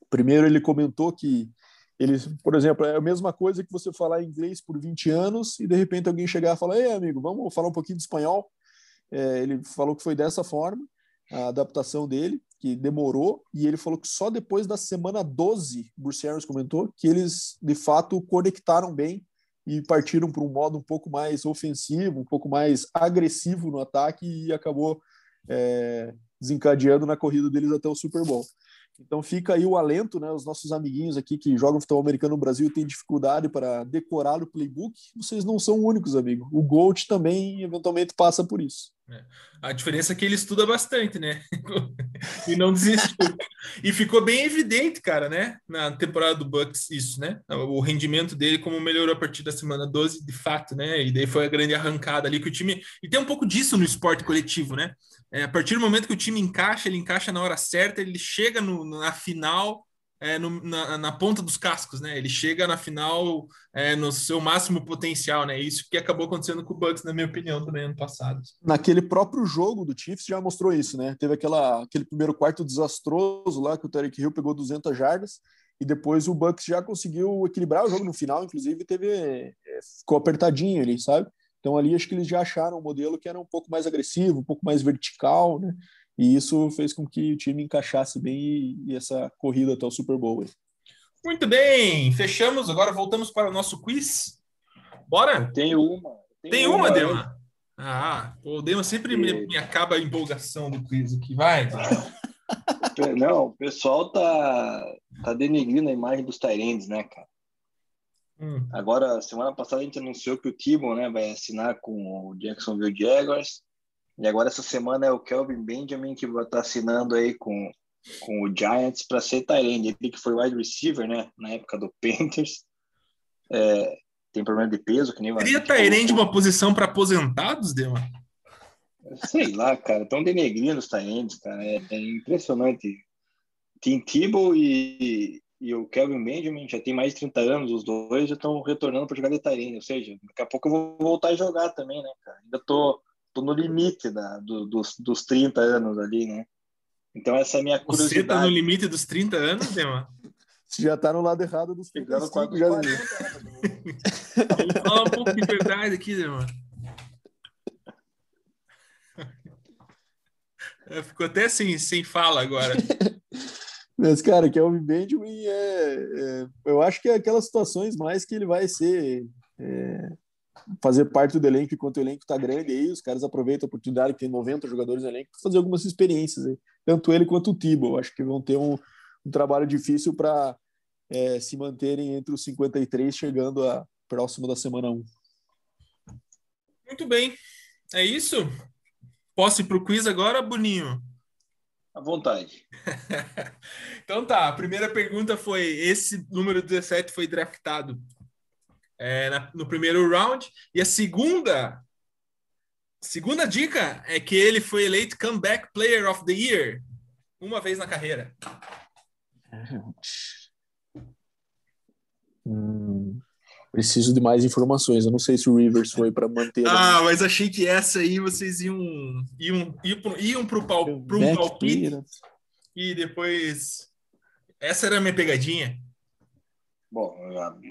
primeiro, ele comentou que ele, por exemplo, é a mesma coisa que você falar inglês por 20 anos e de repente alguém chegar e falar: Ei, amigo, vamos falar um pouquinho de espanhol. É, ele falou que foi dessa forma a adaptação dele, que demorou, e ele falou que só depois da semana 12, Bruce Arians comentou, que eles de fato conectaram bem e partiram para um modo um pouco mais ofensivo, um pouco mais agressivo no ataque e acabou é, desencadeando na corrida deles até o Super Bowl. Então fica aí o alento, né? Os nossos amiguinhos aqui que jogam futebol americano no Brasil têm dificuldade para decorar o playbook. Vocês não são únicos, amigo. O Gold também eventualmente passa por isso. É. A diferença é que ele estuda bastante, né? e não desistiu. E ficou bem evidente, cara, né? Na temporada do Bucks, isso, né? O rendimento dele, como melhorou a partir da semana 12, de fato, né? E daí foi a grande arrancada ali que o time. E tem um pouco disso no esporte coletivo, né? É, a partir do momento que o time encaixa, ele encaixa na hora certa, ele chega no, na final é, no, na, na, ponta dos cascos, né? Ele chega na final é, no seu máximo potencial, né? Isso que acabou acontecendo com o Bucks, na minha opinião, também ano passado. Naquele próprio jogo do Chiefs já mostrou isso, né? Teve aquela, aquele primeiro quarto desastroso lá que o Tarek Hill pegou 200 jardas e depois o Bucks já conseguiu equilibrar o jogo no final, inclusive teve é, ficou apertadinho ali, sabe? Então ali acho que eles já acharam um modelo que era um pouco mais agressivo, um pouco mais vertical, né? E isso fez com que o time encaixasse bem e, e essa corrida até o Super Bowl. Muito bem, fechamos. Agora voltamos para o nosso quiz. Bora? Tem uma. Tem, tem uma, uma Dema? Ah, o Dema sempre me, me, acaba a empolgação do quiz aqui. Vai. Não, o pessoal tá, tá denegrindo a imagem dos Tyrands, né, cara? Hum. Agora, semana passada a gente anunciou que o Tibon né, vai assinar com o Jacksonville Jaguars. E agora essa semana é o Kelvin Benjamin que vai estar assinando aí com, com o Giants para ser Tyrande. Ele que foi wide receiver, né? Na época do Panthers. É, tem problema de peso, que nem Seria Tyrande uma posição para aposentados, Dema? Sei lá, cara. Estão denegrindo os Tyrands, cara. É, é, impressionante. Tim Tebow e, e o Kelvin Benjamin já tem mais de 30 anos, os dois já estão retornando para jogar de Tyrande. Ou seja, daqui a pouco eu vou voltar a jogar também, né, cara? Ainda tô tô no limite da, do, dos, dos 30 anos ali, né? Então essa é a minha curiosidade. Você tá no limite dos 30 anos, Dema? Você já tá no lado errado dos 35, já. Vamos falar um pouco de verdade aqui, Dema. Ficou até assim, sem fala agora. Mas, cara, que é o Benjamin é, é, Eu acho que é aquelas situações mais que ele vai ser é, fazer parte do elenco enquanto o elenco está grande aí, os caras aproveitam a oportunidade que tem 90 jogadores no elenco para fazer algumas experiências aí. Tanto ele quanto o Tibo, acho que vão ter um, um trabalho difícil para é, se manterem entre os 53, chegando a próximo da semana 1. Muito bem. É isso? Posso ir para o quiz agora, Boninho? À vontade. então tá, a primeira pergunta foi: esse número 17 foi draftado é, na, no primeiro round. E a segunda, segunda dica é que ele foi eleito Comeback Player of the Year uma vez na carreira. Hum, preciso de mais informações. Eu não sei se o Rivers foi para manter. Ah, mas achei que essa aí vocês iam iam iam, iam para um palpite e depois essa era a minha pegadinha. Bom,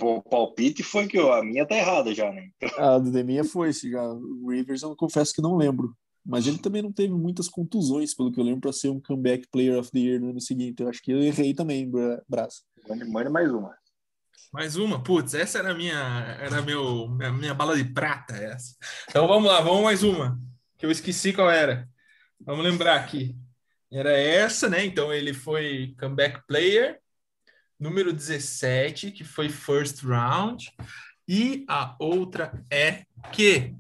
o palpite foi que a minha tá errada já, né? A do minha foi, já. O Rivers eu confesso que não lembro. Mas ele também não teve muitas contusões, pelo que eu lembro, para ser um comeback player of the year no ano seguinte. Eu acho que eu errei também, Brás. Manda mais uma. Mais uma? Putz, essa era a minha, era meu, minha, minha bala de prata, essa. Então vamos lá, vamos mais uma, que eu esqueci qual era. Vamos lembrar aqui. Era essa, né? Então ele foi comeback player, número 17, que foi first round. E a outra é que.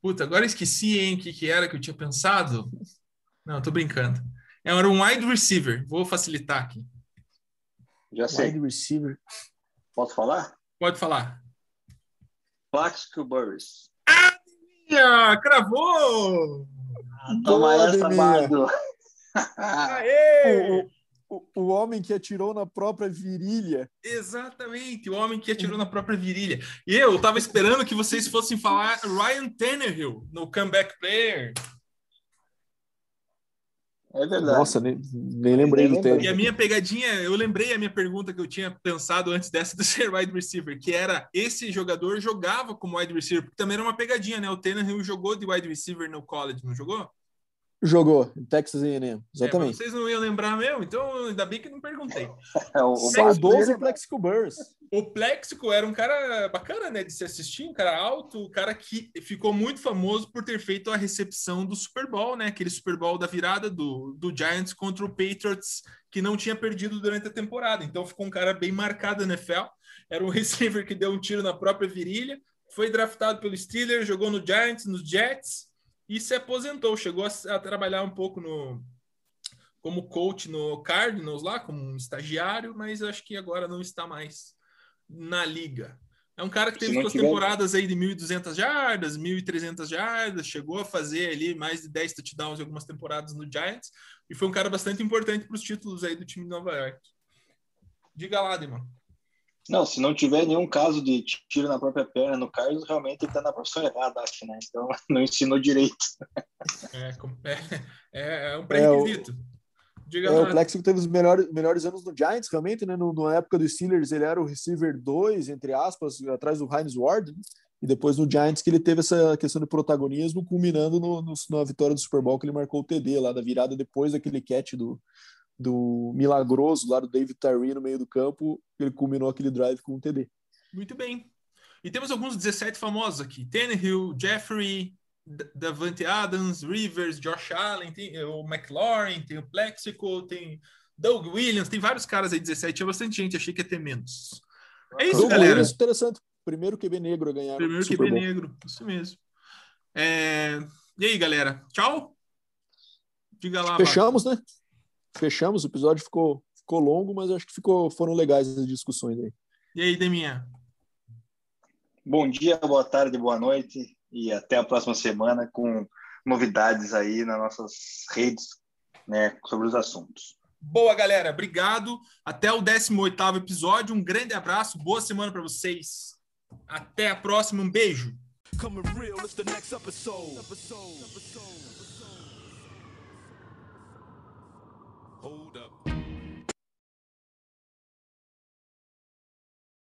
Puta, agora esqueci, hein, o que, que era que eu tinha pensado. Não, tô brincando. Era um wide receiver. Vou facilitar aqui. Já sei. Wide receiver. Posso falar? Pode falar. Plaxico Burris. Ah, cravou! Ah, toma Boa, essa, Bardo. Aê! O, homem que atirou na própria virilha. Exatamente, o homem que atirou na própria virilha. E eu tava esperando que vocês fossem falar Ryan Tannehill no comeback player. É verdade. Nossa, nem, nem lembrei do tempo. E a minha pegadinha, eu lembrei a minha pergunta que eu tinha pensado antes dessa do ser wide receiver, que era esse jogador jogava como wide receiver, porque também era uma pegadinha, né? O Tannehill jogou de wide receiver no college, não jogou? Jogou, em Texas A&M, exatamente. É, vocês não iam lembrar mesmo, então ainda bem que não perguntei. É, o, o saudoso Plexico Burrs. O Plexico era um cara bacana, né, de se assistir, um cara alto, um cara que ficou muito famoso por ter feito a recepção do Super Bowl, né, aquele Super Bowl da virada do, do Giants contra o Patriots, que não tinha perdido durante a temporada. Então ficou um cara bem marcado na NFL. Era um receiver que deu um tiro na própria virilha, foi draftado pelo Steelers, jogou no Giants, nos Jets, e se aposentou. Chegou a, a trabalhar um pouco no como coach no Cardinals lá, como um estagiário, mas acho que agora não está mais na liga. É um cara que teve tiver... temporadas aí de 1.200 jardas, 1.300 jardas, chegou a fazer ali mais de 10 touchdowns em algumas temporadas no Giants, e foi um cara bastante importante para os títulos aí do time de Nova York. Diga lá, Demon. Não, se não tiver nenhum caso de tiro na própria perna no Carlos, realmente ele está na profissão errada, acho, né? Então, não ensinou direito. É, é, é um pré-requisito. É, Diga é, o Plexico teve os melhores, melhores anos no Giants, realmente, né? No, na época dos Steelers, ele era o receiver 2, entre aspas, atrás do Heinz Ward, né? e depois no Giants que ele teve essa questão de protagonismo, culminando no, no, na vitória do Super Bowl, que ele marcou o TD lá da virada depois daquele catch do, do milagroso lá do David Tyree no meio do campo, ele culminou aquele drive com um TD. Muito bem. E temos alguns 17 famosos aqui: Tannehill, Jeffrey, Davante Adams, Rivers, Josh Allen, tem o McLaurin, tem o Plexico, tem Doug Williams, tem vários caras aí 17, tinha bastante gente, achei que ia ter menos. É isso, Doug galera. Williams, interessante. Primeiro QB negro a ganhar. Primeiro QB negro, isso mesmo. É... E aí, galera? Tchau? Diga lá. Fechamos, né? Fechamos. O episódio ficou, ficou longo, mas acho que ficou, foram legais as discussões aí. E aí, Deminha? Bom dia, boa tarde, boa noite e até a próxima semana com novidades aí nas nossas redes né, sobre os assuntos. Boa, galera. Obrigado. Até o 18º episódio. Um grande abraço. Boa semana para vocês. Até a próxima. Um beijo. Hold up.